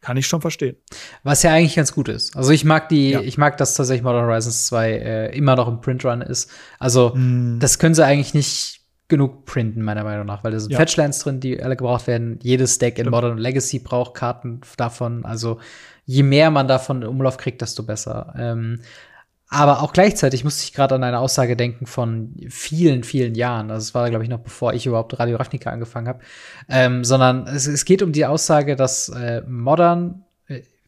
kann ich schon verstehen. Was ja eigentlich ganz gut ist. Also ich mag die, ja. ich mag, dass tatsächlich Modern Horizons 2 äh, immer noch im Printrun ist. Also mm. das können sie eigentlich nicht genug printen, meiner Meinung nach, weil da sind ja. Fetchlands drin, die alle gebraucht werden. Jedes Deck in Modern Legacy braucht Karten davon. Also je mehr man davon in Umlauf kriegt, desto besser. Ähm, aber auch gleichzeitig musste ich gerade an eine Aussage denken von vielen, vielen Jahren. Also es war, glaube ich, noch bevor ich überhaupt Radio Ravnica angefangen habe. Ähm, sondern es, es, geht um die Aussage, dass äh, Modern,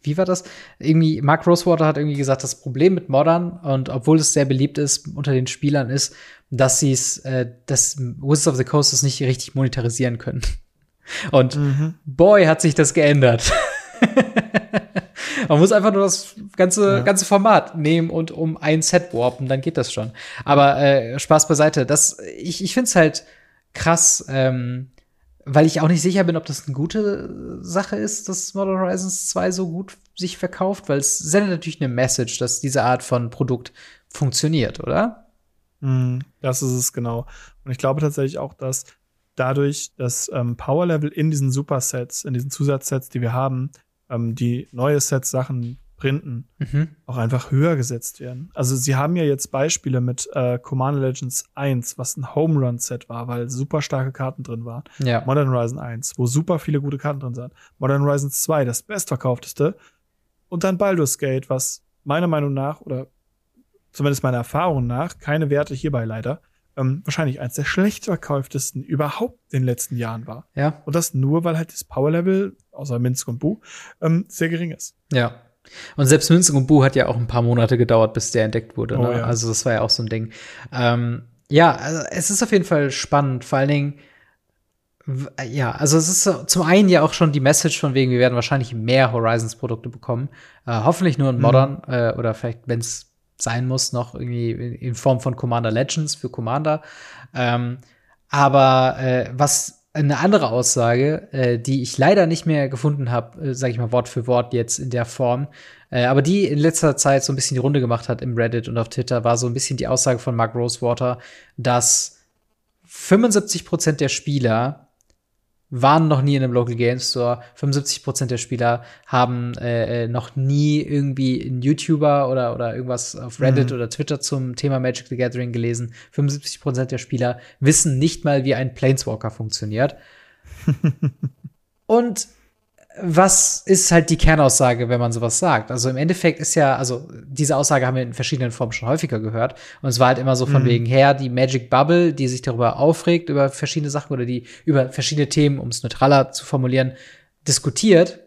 wie war das? Irgendwie, Mark Rosewater hat irgendwie gesagt, das Problem mit Modern, und obwohl es sehr beliebt ist unter den Spielern, ist, dass sie es, äh, dass Wizards of the Coast es nicht richtig monetarisieren können. Und mhm. boy, hat sich das geändert. Man muss einfach nur das ganze, ja. ganze Format nehmen und um ein Set warpen, dann geht das schon. Aber äh, Spaß beiseite. Das, ich ich finde es halt krass, ähm, weil ich auch nicht sicher bin, ob das eine gute Sache ist, dass Modern Horizons 2 so gut sich verkauft, weil es sendet natürlich eine Message, dass diese Art von Produkt funktioniert, oder? Mm, das ist es genau. Und ich glaube tatsächlich auch, dass dadurch das ähm, Power Level in diesen Supersets, in diesen Zusatzsets, die wir haben, ähm, die neue Sets Sachen printen, mhm. auch einfach höher gesetzt werden. Also sie haben ja jetzt Beispiele mit äh, Commander Legends 1, was ein Home Run Set war, weil super starke Karten drin waren. Ja. Modern Horizon 1, wo super viele gute Karten drin sind. Modern Horizon 2, das bestverkaufteste. Und dann Baldur's Gate, was meiner Meinung nach oder zumindest meiner Erfahrung nach keine Werte hierbei leider ähm, wahrscheinlich eins der schlecht verkauftesten überhaupt in den letzten Jahren war. Ja. Und das nur, weil halt das Power-Level, außer Minsk und Bu, ähm, sehr gering ist. Ja. Und selbst Minsk und Bu hat ja auch ein paar Monate gedauert, bis der entdeckt wurde. Ne? Oh, ja. Also das war ja auch so ein Ding. Ähm, ja, also es ist auf jeden Fall spannend. Vor allen Dingen, ja, also es ist zum einen ja auch schon die Message von wegen, wir werden wahrscheinlich mehr Horizons-Produkte bekommen. Äh, hoffentlich nur in mhm. Modern mhm. äh, oder vielleicht, wenn es sein muss, noch irgendwie in Form von Commander Legends für Commander. Ähm, aber äh, was eine andere Aussage, äh, die ich leider nicht mehr gefunden habe, äh, sage ich mal Wort für Wort jetzt in der Form, äh, aber die in letzter Zeit so ein bisschen die Runde gemacht hat im Reddit und auf Twitter, war so ein bisschen die Aussage von Mark Rosewater, dass 75% der Spieler waren noch nie in einem Local Game Store. 75% der Spieler haben äh, äh, noch nie irgendwie einen YouTuber oder, oder irgendwas auf Reddit mhm. oder Twitter zum Thema Magic the Gathering gelesen. 75% der Spieler wissen nicht mal, wie ein Planeswalker funktioniert. Und was ist halt die Kernaussage, wenn man sowas sagt? Also im Endeffekt ist ja, also diese Aussage haben wir in verschiedenen Formen schon häufiger gehört. Und es war halt immer so von mhm. wegen her, die Magic Bubble, die sich darüber aufregt, über verschiedene Sachen oder die über verschiedene Themen, um es neutraler zu formulieren, diskutiert,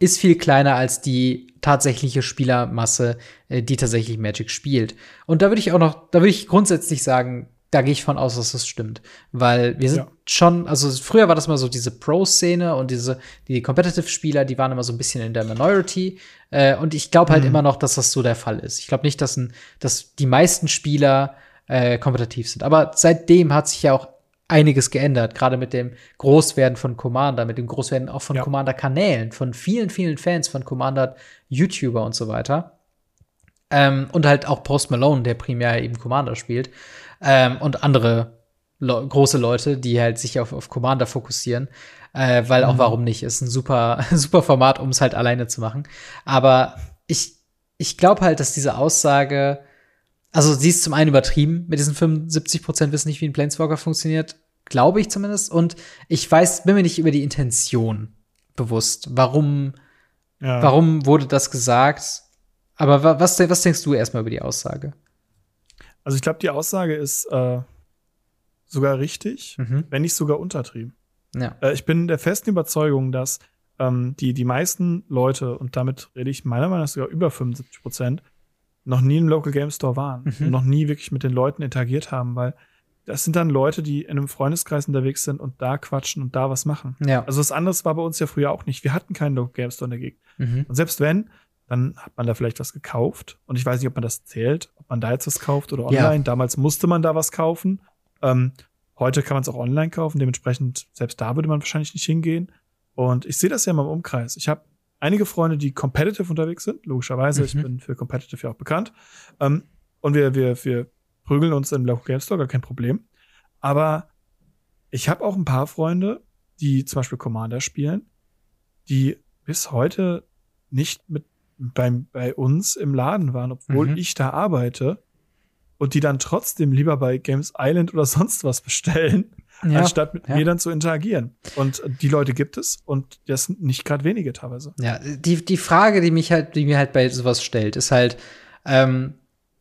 ist viel kleiner als die tatsächliche Spielermasse, äh, die tatsächlich Magic spielt. Und da würde ich auch noch, da würde ich grundsätzlich sagen, da gehe ich von aus, dass das stimmt. Weil wir sind ja. schon, also früher war das mal so diese Pro-Szene und diese, die Competitive-Spieler, die waren immer so ein bisschen in der Minority. Äh, und ich glaube halt mhm. immer noch, dass das so der Fall ist. Ich glaube nicht, dass, ein, dass die meisten Spieler äh, kompetitiv sind. Aber seitdem hat sich ja auch einiges geändert, gerade mit dem Großwerden von Commander, mit dem Großwerden auch von ja. Commander-Kanälen, von vielen, vielen Fans von Commander, YouTuber und so weiter. Ähm, und halt auch Post Malone, der primär eben Commander spielt. Ähm, und andere Le große Leute, die halt sich auf, auf Commander fokussieren. Äh, weil auch mhm. warum nicht? Ist ein super, super Format, um es halt alleine zu machen. Aber ich, ich glaube halt, dass diese Aussage, also sie ist zum einen übertrieben, mit diesen 75 Prozent wissen nicht, wie ein Planeswalker funktioniert. Glaube ich zumindest. Und ich weiß, bin mir nicht über die Intention bewusst. Warum, ja. warum wurde das gesagt? Aber was, was denkst du erstmal über die Aussage? Also ich glaube, die Aussage ist äh, sogar richtig, mhm. wenn nicht sogar untertrieben. Ja. Äh, ich bin der festen Überzeugung, dass ähm, die, die meisten Leute, und damit rede ich meiner Meinung nach sogar über 75 Prozent, noch nie im Local Game Store waren mhm. und noch nie wirklich mit den Leuten interagiert haben, weil das sind dann Leute, die in einem Freundeskreis unterwegs sind und da quatschen und da was machen. Ja. Also was anderes war bei uns ja früher auch nicht. Wir hatten keinen Local Game Store in der Gegend. Mhm. Und selbst wenn, dann hat man da vielleicht was gekauft. Und ich weiß nicht, ob man das zählt, ob man da jetzt was kauft oder online. Ja. Damals musste man da was kaufen. Ähm, heute kann man es auch online kaufen. Dementsprechend, selbst da würde man wahrscheinlich nicht hingehen. Und ich sehe das ja mal im Umkreis. Ich habe einige Freunde, die competitive unterwegs sind, logischerweise. Mhm. Ich bin für competitive ja auch bekannt. Ähm, und wir, wir, wir prügeln uns im Local Game Store, gar kein Problem. Aber ich habe auch ein paar Freunde, die zum Beispiel Commander spielen, die bis heute nicht mit beim, bei uns im Laden waren, obwohl mhm. ich da arbeite und die dann trotzdem lieber bei Games Island oder sonst was bestellen, ja, anstatt mit ja. mir dann zu interagieren. Und die Leute gibt es und das sind nicht gerade wenige teilweise. Ja, die, die Frage, die mich halt, die mir halt bei sowas stellt, ist halt, ähm,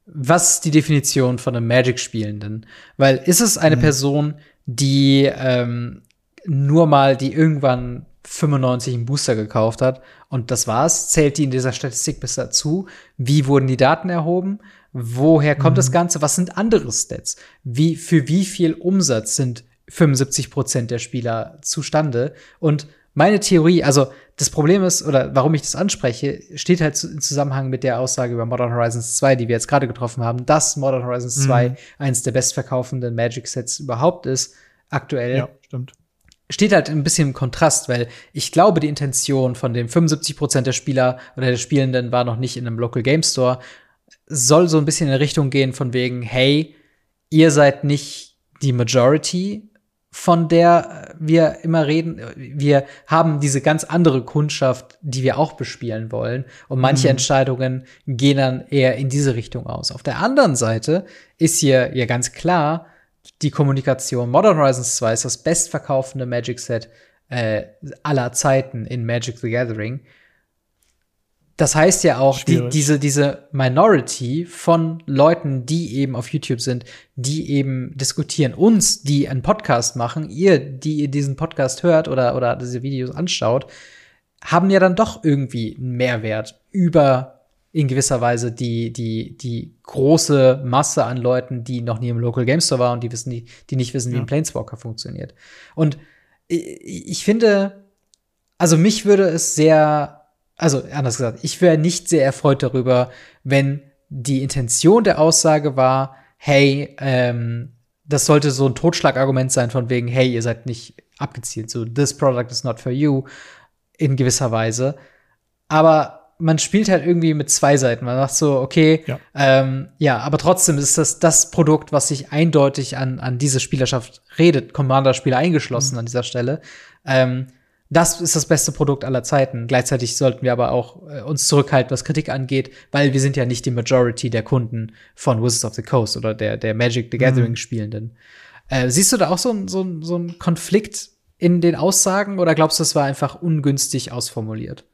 was ist die Definition von einem Magic-Spielenden? Weil ist es eine mhm. Person, die ähm, nur mal, die irgendwann 95 einen Booster gekauft hat und das war's. Zählt die in dieser Statistik bis dazu? Wie wurden die Daten erhoben? Woher kommt mhm. das Ganze? Was sind andere Stats? Wie, für wie viel Umsatz sind 75 Prozent der Spieler zustande? Und meine Theorie, also das Problem ist, oder warum ich das anspreche, steht halt im Zusammenhang mit der Aussage über Modern Horizons 2, die wir jetzt gerade getroffen haben, dass Modern Horizons mhm. 2 eines der bestverkaufenden Magic-Sets überhaupt ist, aktuell. Ja, stimmt steht halt ein bisschen im Kontrast, weil ich glaube, die Intention von den 75 Prozent der Spieler oder der Spielenden war noch nicht in einem Local Game Store, soll so ein bisschen in Richtung gehen von wegen, hey, ihr seid nicht die Majority, von der wir immer reden. Wir haben diese ganz andere Kundschaft, die wir auch bespielen wollen. Und manche mhm. Entscheidungen gehen dann eher in diese Richtung aus. Auf der anderen Seite ist hier ja ganz klar, die Kommunikation. Modern Horizons 2 ist das bestverkaufende Magic Set äh, aller Zeiten in Magic the Gathering. Das heißt ja auch, die, diese, diese Minority von Leuten, die eben auf YouTube sind, die eben diskutieren, uns, die einen Podcast machen, ihr, die ihr diesen Podcast hört oder, oder diese Videos anschaut, haben ja dann doch irgendwie einen Mehrwert über in gewisser Weise die, die, die große Masse an Leuten, die noch nie im Local Game Store waren und die wissen, die, die nicht wissen, wie ja. ein Planeswalker funktioniert. Und ich, ich finde, also mich würde es sehr, also anders gesagt, ich wäre nicht sehr erfreut darüber, wenn die Intention der Aussage war, hey, ähm, das sollte so ein Totschlagargument sein von wegen, hey, ihr seid nicht abgezielt, so this product is not for you in gewisser Weise. Aber man spielt halt irgendwie mit zwei Seiten. Man sagt so, okay, ja, ähm, ja aber trotzdem ist das das Produkt, was sich eindeutig an, an diese Spielerschaft redet, Commander-Spieler eingeschlossen mhm. an dieser Stelle. Ähm, das ist das beste Produkt aller Zeiten. Gleichzeitig sollten wir aber auch äh, uns zurückhalten, was Kritik angeht, weil wir sind ja nicht die Majority der Kunden von Wizards of the Coast oder der, der Magic the Gathering mhm. Spielenden. Äh, siehst du da auch so, so, so einen Konflikt in den Aussagen oder glaubst du, das war einfach ungünstig ausformuliert?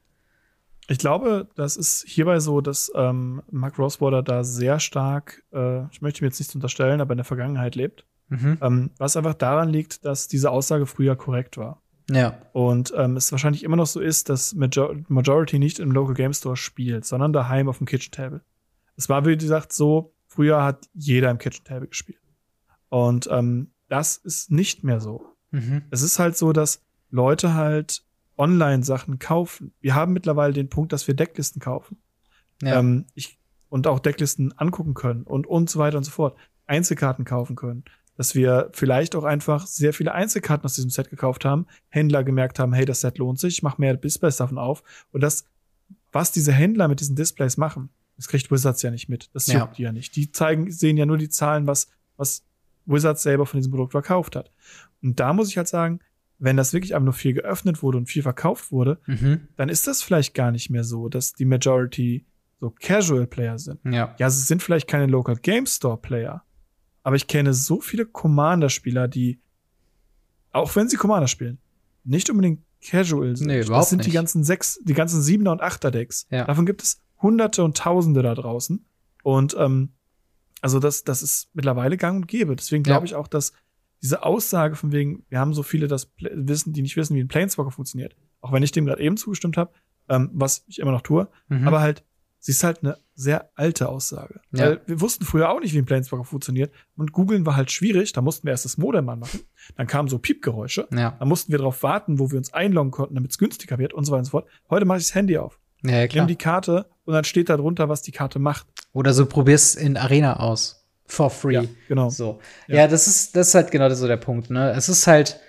Ich glaube, das ist hierbei so, dass ähm, Mark Rosewater da sehr stark, äh, ich möchte ihm jetzt nichts unterstellen, aber in der Vergangenheit lebt. Mhm. Ähm, was einfach daran liegt, dass diese Aussage früher korrekt war. Ja. Und ähm, es wahrscheinlich immer noch so ist, dass Major Majority nicht im Local Game Store spielt, sondern daheim auf dem Kitchen Table. Es war, wie gesagt, so, früher hat jeder im Kitchen Table gespielt. Und ähm, das ist nicht mehr so. Mhm. Es ist halt so, dass Leute halt Online-Sachen kaufen. Wir haben mittlerweile den Punkt, dass wir Decklisten kaufen. Ja. Ähm, ich, und auch Decklisten angucken können und, und so weiter und so fort. Einzelkarten kaufen können. Dass wir vielleicht auch einfach sehr viele Einzelkarten aus diesem Set gekauft haben, Händler gemerkt haben, hey, das Set lohnt sich, ich mache mehr Displays davon auf. Und das, was diese Händler mit diesen Displays machen, das kriegt Wizards ja nicht mit. Das Ja. juckt die ja nicht. Die zeigen, sehen ja nur die Zahlen, was, was Wizards selber von diesem Produkt verkauft hat. Und da muss ich halt sagen, wenn das wirklich einfach nur viel geöffnet wurde und viel verkauft wurde, Mhm. dann ist das vielleicht gar nicht mehr so, dass die Majority so Casual Player sind. Ja. Ja, es sind vielleicht keine Local Game Store Player, aber ich kenne so viele Commander-Spieler, die, auch wenn sie Commander spielen, nicht unbedingt Casual sind. Nee, das überhaupt sind die nicht. ganzen sechs, die ganzen Siebener und Achter Decks. Ja. Davon gibt es Hunderte und Tausende da draußen. Und ähm, also das, das ist mittlerweile gang und gäbe. Deswegen glaube Ja. ich auch, dass diese Aussage von wegen, wir haben so viele, das wissen, die nicht wissen, wie ein Planeswalker funktioniert, auch wenn ich dem gerade eben zugestimmt habe, ähm, was ich immer noch tue, Mhm. aber halt, sie ist halt eine sehr alte Aussage. Ja. Weil wir wussten früher auch nicht, wie ein Planeswalker funktioniert. Und googeln war halt schwierig. Da mussten wir erst das Modem anmachen. Dann kamen so Piepgeräusche. ja. Da mussten wir darauf warten, wo wir uns einloggen konnten, damit es günstiger wird und so weiter und so fort. Heute mache ich das Handy auf. Ja, ja, klar. Nimm die Karte und dann steht da drunter, was die Karte macht. Oder so probier's in Arena aus. For free. Ja, genau. So. Ja. Ja, das ist, das ist halt genau so der Punkt, ne? Es ist halt,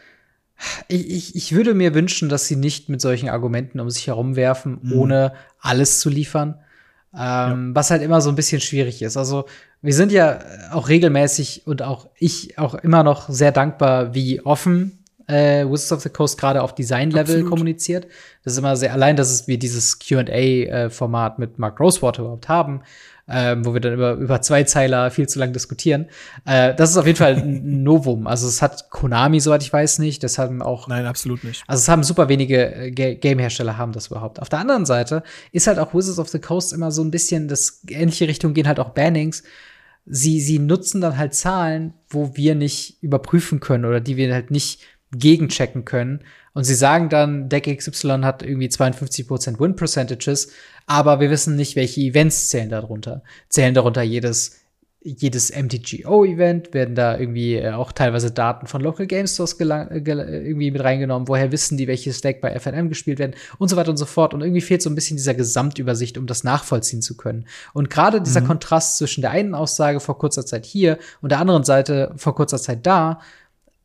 ich, ich, ich würde mir wünschen, dass sie nicht mit solchen Argumenten um sich herumwerfen, Mhm. ohne alles zu liefern. Ähm, Was halt immer so ein bisschen schwierig ist. Also, wir sind ja auch regelmäßig und auch ich auch immer noch sehr dankbar, wie offen äh, Wizards of the Coast gerade auf Design-Level kommuniziert. Das ist immer sehr, allein, dass es wir dieses QA-Format mit Mark Rosewater überhaupt haben, ähm, wo wir dann über, über zwei Zeiler viel zu lang diskutieren. Äh, das ist auf jeden Fall ein Novum. Also es hat Konami, soweit ich weiß, nicht. Das haben auch Nein, absolut nicht. also es haben super wenige äh, Ga- Game-Hersteller haben das überhaupt. Auf der anderen Seite ist halt auch Wizards of the Coast immer so ein bisschen, das ähnliche Richtung gehen halt auch Bannings. Sie, sie nutzen dann halt Zahlen, wo wir nicht überprüfen können oder die wir halt nicht gegenchecken können. Und sie sagen dann, Deck XY hat irgendwie 52% Win Percentages, aber wir wissen nicht, welche Events zählen darunter. Zählen darunter jedes jedes MTGO-Event werden da irgendwie äh, auch teilweise Daten von Local Game Stores irgendwie mit reingenommen. Woher wissen die, welches Deck bei FNM gespielt werden und so weiter und so fort. Und irgendwie fehlt so ein bisschen dieser Gesamtübersicht, um das nachvollziehen zu können. Und gerade dieser Mhm. Kontrast zwischen der einen Aussage vor kurzer Zeit hier und der anderen Seite vor kurzer Zeit da,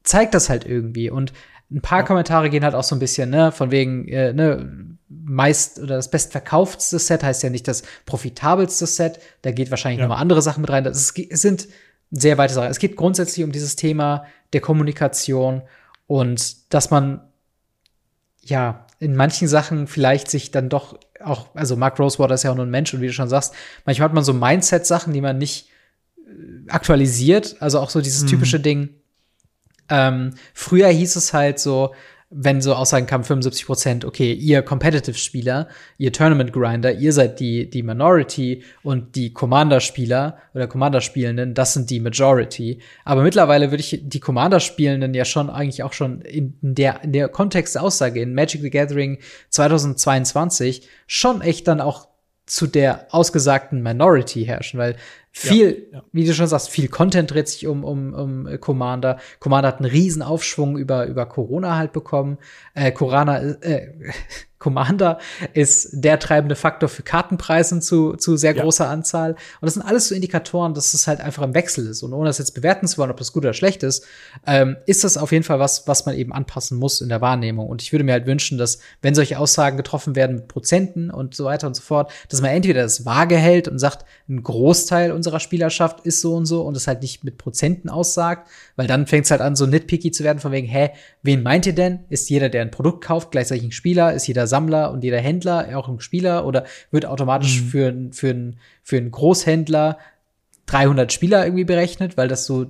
zeigt das halt irgendwie. Und ein paar. Kommentare gehen halt auch so ein bisschen, ne, von wegen, äh, ne, meist oder das bestverkauftste Set heißt ja nicht das profitabelste Set. Da geht wahrscheinlich Ja. noch mal andere Sachen mit rein. Das ist, es sind sehr weite Sachen. Es geht grundsätzlich um dieses Thema der Kommunikation und dass man ja in manchen Sachen vielleicht sich dann doch auch, also Mark Rosewater ist ja auch nur ein Mensch und wie du schon sagst, manchmal hat man so Mindset-Sachen, die man nicht äh, aktualisiert. Also auch so dieses Mhm. typische Ding. Ähm, früher hieß es halt so, wenn so Aussagen kamen, 75 Prozent, okay, ihr Competitive-Spieler, ihr Tournament-Grinder, ihr seid die, die Minority und die Commander-Spieler oder Commander-Spielenden, das sind die Majority. Aber mittlerweile würde ich die Commander-Spielenden ja schon eigentlich auch schon in der, in der Kontext der Aussage in Magic the Gathering 2022 schon echt dann auch zu der ausgesagten Minority herrschen, weil viel, Ja, ja. wie du schon sagst, viel Content dreht sich um, um, um äh, Commander. Commander hat einen riesen Aufschwung über, über Corona halt bekommen. Äh, Corona, äh, Commander ist der treibende Faktor für Kartenpreisen zu, zu sehr Ja. großer Anzahl. Und das sind alles so Indikatoren, dass es halt einfach im Wechsel ist. Und ohne das jetzt bewerten zu wollen, ob das gut oder schlecht ist, ähm, ist das auf jeden Fall was, was man eben anpassen muss in der Wahrnehmung. Und ich würde mir halt wünschen, dass, wenn solche Aussagen getroffen werden mit Prozenten und so weiter und so fort, dass man entweder das vage hält und sagt, ein Großteil unserer Spielerschaft ist so und so und es halt nicht mit Prozenten aussagt, weil dann fängt es halt an, so nitpicky zu werden, von wegen, hä, wen meint ihr denn? Ist jeder, der ein Produkt kauft, gleichzeitig ein Spieler? Ist jeder Sammler und jeder Händler auch ein Spieler? Oder wird automatisch Mhm. für, für, ein- für einen Großhändler 300 Spieler irgendwie berechnet, weil das so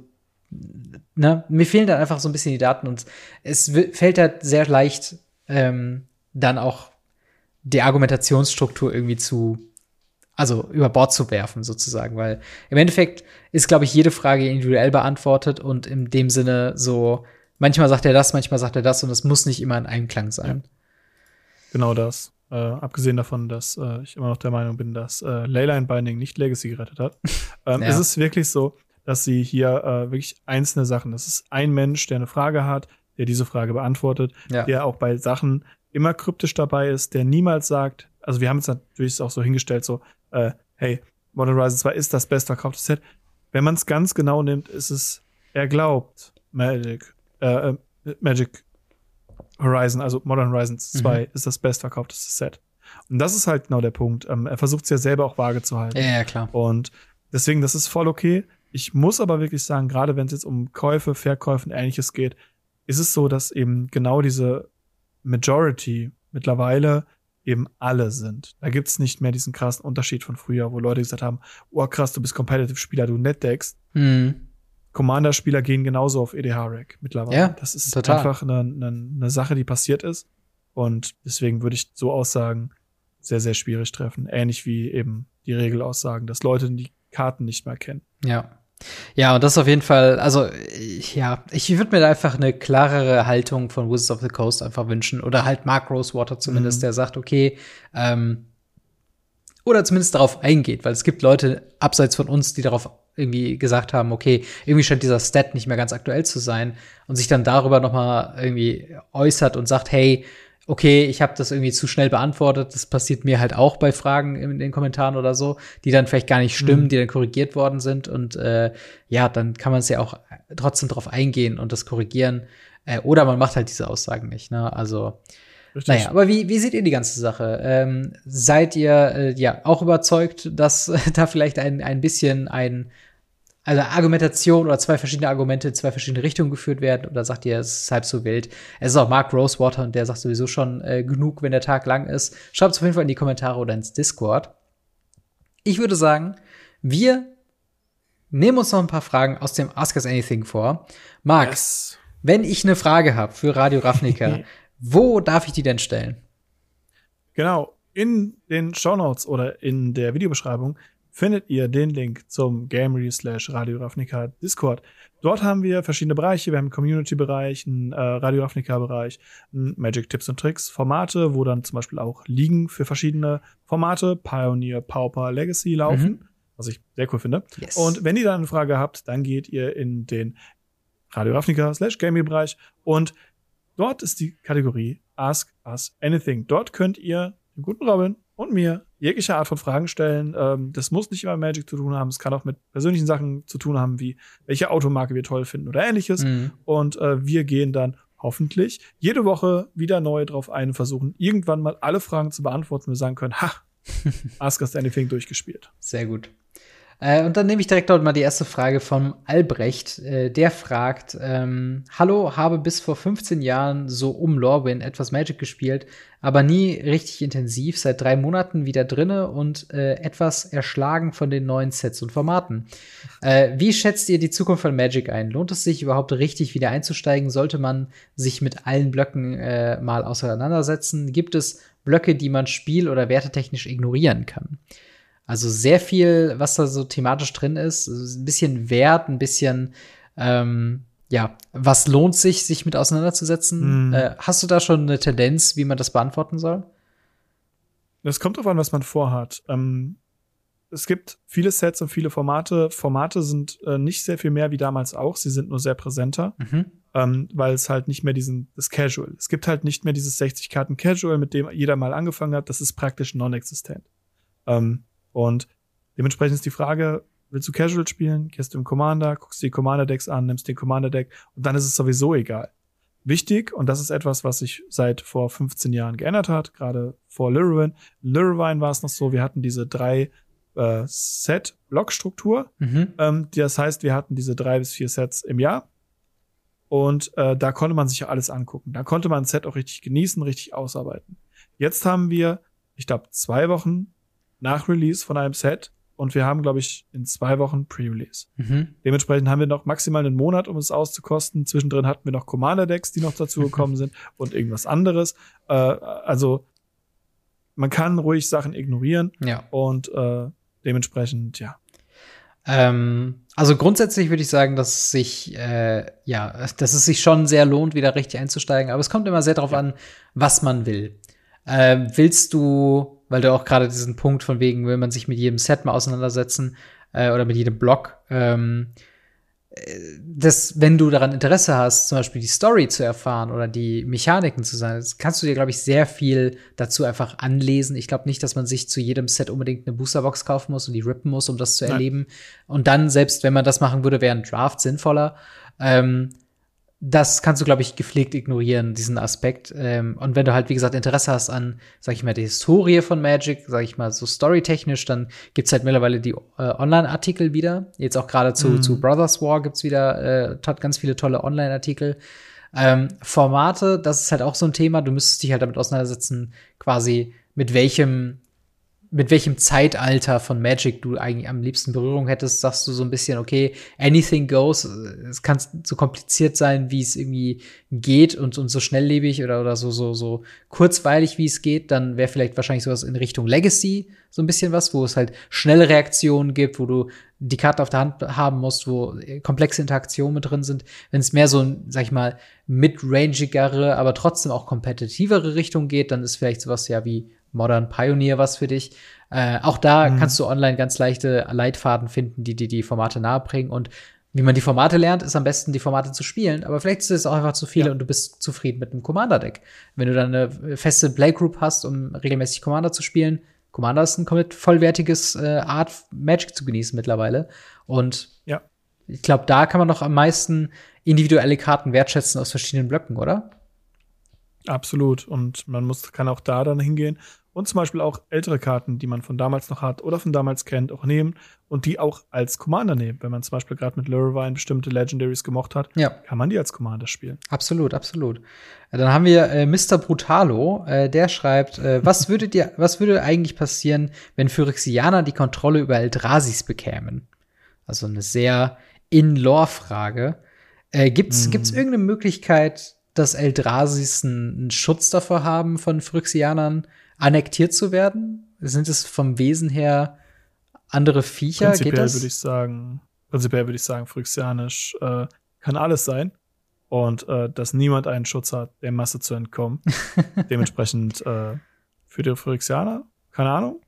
ne, mir fehlen dann einfach so ein bisschen die Daten und es fällt halt sehr leicht, ähm, dann auch die Argumentationsstruktur irgendwie zu, also über Bord zu werfen, sozusagen, weil im Endeffekt ist, glaube ich, jede Frage individuell beantwortet und in dem Sinne so, manchmal sagt er das, manchmal sagt er das und es muss nicht immer in Einklang sein. Genau das. Äh, abgesehen davon, dass äh, ich immer noch der Meinung bin, dass äh, Leyline Binding nicht Legacy gerettet hat, ähm, Ja. ist es wirklich so, dass sie hier äh, wirklich einzelne Sachen, das ist ein Mensch, der eine Frage hat, der diese Frage beantwortet, Ja. der auch bei Sachen immer kryptisch dabei ist, der niemals sagt, also wir haben es natürlich auch so hingestellt, so, äh, hey, Modern Horizon 2 ist das bestverkaufte Set. Wenn man es ganz genau nimmt, ist es, er glaubt, Magic, äh, äh, Magic Horizon, also Modern Horizon 2 ist das bestverkaufteste Set. Und das ist halt genau der Punkt. Ähm, er versucht es ja selber auch vage zu halten. Ja, ja, klar. Und deswegen, das ist voll okay. Ich muss aber wirklich sagen, gerade wenn es jetzt um Käufe, Verkäufe und ähnliches geht, ist es so, dass eben genau diese Majority mittlerweile eben alle sind. Da gibt's nicht mehr diesen krassen Unterschied von früher, wo Leute gesagt haben, oh krass, du bist Competitive-Spieler, du netdeckst. Hm. Commander-Spieler gehen genauso auf EDH-Rack mittlerweile. Ja, das ist total. einfach eine, eine, eine Sache, die passiert ist. Und deswegen würde ich so Aussagen sehr, sehr schwierig treffen. Ähnlich wie eben die Regelaussagen, dass Leute die Karten nicht mehr kennen. Ja. Ja, und das ist auf jeden Fall, also ja, ich würde mir da einfach eine klarere Haltung von Wizards of the Coast einfach wünschen. Oder halt Mark Rosewater zumindest, Mhm. der sagt, okay, ähm, oder zumindest darauf eingeht, weil es gibt Leute abseits von uns, die darauf irgendwie gesagt haben, okay, irgendwie scheint dieser Stat nicht mehr ganz aktuell zu sein und sich dann darüber noch mal irgendwie äußert und sagt, hey, okay, ich habe das irgendwie zu schnell beantwortet, das passiert mir halt auch bei Fragen in den Kommentaren oder so, die dann vielleicht gar nicht stimmen, Mhm. die dann korrigiert worden sind und äh, ja, dann kann man es ja auch trotzdem drauf eingehen und das korrigieren äh, oder man macht halt diese Aussagen nicht, ne? Also Richtig? naja, aber wie, wie seht ihr die ganze Sache? Ähm, seid ihr äh, ja auch überzeugt, dass äh, da vielleicht ein, ein bisschen ein, also Argumentation oder zwei verschiedene Argumente in zwei verschiedene Richtungen geführt werden? Oder sagt ihr, es ist halb so wild? Es ist auch Mark Rosewater und der sagt sowieso schon äh, genug, wenn der Tag lang ist. Schreibt es auf jeden Fall in die Kommentare oder ins Discord. Ich würde sagen, wir nehmen uns noch ein paar Fragen aus dem Ask Us Anything vor. Mark, Yes. wenn ich eine Frage habe für Radio Ravnica, wo darf ich die denn stellen? Genau. In den Shownotes oder in der Videobeschreibung findet ihr den Link zum Gamery slash Radio Ravnica Discord. Dort haben wir verschiedene Bereiche. Wir haben einen Community-Bereich, einen äh, Radio Ravnica-Bereich, einen Magic Tipps und Tricks Formate, wo dann zum Beispiel auch Ligen für verschiedene Formate, Pioneer, Pauper, Legacy laufen, was ich sehr cool finde. Yes. Und wenn ihr dann eine Frage habt, dann geht ihr in den Radio Ravnica slash Gaming Bereich und dort ist die Kategorie Ask Us Anything. Dort könnt ihr dem guten Robin und mir jegliche Art von Fragen stellen. Ähm, das muss nicht immer mit Magic zu tun haben. Es kann auch mit persönlichen Sachen zu tun haben, wie welche Automarke wir toll finden oder ähnliches. Mhm. Und äh, wir gehen dann hoffentlich jede Woche wieder neu drauf ein und versuchen irgendwann mal alle Fragen zu beantworten wir sagen können, ha, Ask Us Anything durchgespielt. Sehr gut. Äh, und dann nehme ich direkt dort mal die erste Frage von Albrecht. Äh, der fragt: ähm, Hallo, habe bis vor 15 Jahren so um Lorwyn etwas Magic gespielt, aber nie richtig intensiv. Seit drei Monaten wieder drinne und äh, etwas erschlagen von den neuen Sets und Formaten. Äh, wie schätzt ihr die Zukunft von Magic ein? Lohnt es sich überhaupt richtig wieder einzusteigen? Sollte man sich mit allen Blöcken äh, mal auseinandersetzen? Gibt es Blöcke, die man spiel- oder wertetechnisch ignorieren kann? Also sehr viel, was da so thematisch drin ist. Ein bisschen Wert, ein bisschen, ähm, ja, was lohnt sich, sich mit auseinanderzusetzen? Mhm. Äh, hast du da schon eine Tendenz, wie man das beantworten soll? Es kommt drauf an, was man vorhat. Ähm, es gibt viele Sets und viele Formate. Formate sind äh, nicht sehr viel mehr wie damals auch. Sie sind nur sehr präsenter, Mhm. ähm, weil es halt nicht mehr diesen, das Casual. Es gibt halt nicht mehr dieses 60 Karten Casual, mit dem jeder mal angefangen hat. Das ist praktisch non-existent. Ähm, und dementsprechend ist die Frage, willst du Casual spielen? Gehst du im Commander, guckst dir die Commander-Decks an, nimmst den Commander-Deck und dann ist es sowieso egal. Wichtig, und das ist etwas, was sich seit vor 15 Jahren geändert hat, gerade vor Lyrwin. In Lyrwine war es noch so, wir hatten diese drei äh, Set-Block-Struktur. Mhm. Ähm, das heißt, wir hatten diese drei bis vier Sets im Jahr. Und äh, da konnte man sich ja alles angucken. Da konnte man ein Set auch richtig genießen, richtig ausarbeiten. Jetzt haben wir, ich glaube, zwei Wochen nach Release von einem Set und wir haben, glaube ich, in zwei Wochen Pre-Release. Mhm. Dementsprechend haben wir noch maximal einen Monat, um es auszukosten. Zwischendrin hatten wir noch Commander-Decks, die noch dazu gekommen sind und irgendwas anderes. Äh, also man kann ruhig Sachen ignorieren Ja. und äh, dementsprechend, ja. Ähm, also grundsätzlich würde ich sagen, dass es sich äh, ja, dass es sich schon sehr lohnt, wieder richtig einzusteigen. Aber es kommt immer sehr darauf an, was man will. Ähm, willst du, weil du auch gerade diesen Punkt von wegen, will man sich mit jedem Set mal auseinandersetzen äh, oder mit jedem Block, ähm, das, wenn du daran Interesse hast, zum Beispiel die Story zu erfahren oder die Mechaniken zu sein, kannst du dir, glaube ich, sehr viel dazu einfach anlesen. Ich glaube nicht, dass man sich zu jedem Set unbedingt eine Boosterbox kaufen muss und die rippen muss, um das zu Nein. erleben. Und dann, selbst wenn man das machen würde, wäre ein Draft sinnvoller. Ähm, das kannst du, glaube ich, gepflegt ignorieren, diesen Aspekt. Ähm, und wenn du halt, wie gesagt, Interesse hast an, sag ich mal, der Historie von Magic, sag ich mal, so storytechnisch, dann gibt's halt mittlerweile die äh, Online-Artikel wieder. Jetzt auch gerade zu, mhm. zu Brothers War gibt's wieder äh, ganz viele tolle Online-Artikel. Ähm, Formate, das ist halt auch so ein Thema. Du müsstest dich halt damit auseinandersetzen, quasi mit welchem mit welchem Zeitalter von Magic du eigentlich am liebsten Berührung hättest, sagst du so ein bisschen, okay, anything goes. Es kann so kompliziert sein, wie es irgendwie geht und, und so schnelllebig oder, oder so, so, so kurzweilig, wie es geht. Dann wäre vielleicht wahrscheinlich sowas in Richtung Legacy so ein bisschen was, wo es halt schnelle Reaktionen gibt, wo du die Karte auf der Hand haben musst, wo komplexe Interaktionen mit drin sind. Wenn es mehr so ein, sag ich mal, mid-rangigere, aber trotzdem auch kompetitivere Richtung geht, dann ist vielleicht sowas ja wie Modern Pioneer was für dich. Äh, auch da mhm. kannst du online ganz leichte Leitfaden finden, die dir die Formate nahebringen. Und wie man die Formate lernt, ist am besten, die Formate zu spielen. Aber vielleicht ist es auch einfach zu viele ja. und du bist zufrieden mit einem Commander-Deck. Wenn du dann eine feste Playgroup hast, um regelmäßig Commander zu spielen, Commander ist ein komplett vollwertiges äh, Art, Magic zu genießen mittlerweile. Und ja. ich glaube, da kann man noch am meisten individuelle Karten wertschätzen aus verschiedenen Blöcken, oder? Absolut. Und man muss, kann auch da dann hingehen und zum Beispiel auch ältere Karten, die man von damals noch hat oder von damals kennt, auch nehmen und die auch als Commander nehmen. Wenn man zum Beispiel gerade mit Lurvine bestimmte Legendaries gemocht hat, ja. kann man die als Commander spielen. Absolut, absolut. Äh, dann haben wir äh, Mr. Brutalo, äh, der schreibt, äh, was würde dir, was würde eigentlich passieren, wenn Phyrexianer die Kontrolle über Eldrasis bekämen? Also eine sehr In-Lore-Frage. Äh, gibt's, mm. gibt's irgendeine Möglichkeit, dass Eldrasis einen Schutz davor haben, von Phyrexianern annektiert zu werden? Sind es vom Wesen her andere Viecher? Prinzipiell würde ich sagen, prinzipiell würde ich sagen, Phyrexianisch äh, kann alles sein. Und äh, dass niemand einen Schutz hat, der Masse zu entkommen. Dementsprechend äh, für die Phyrexianer, keine Ahnung.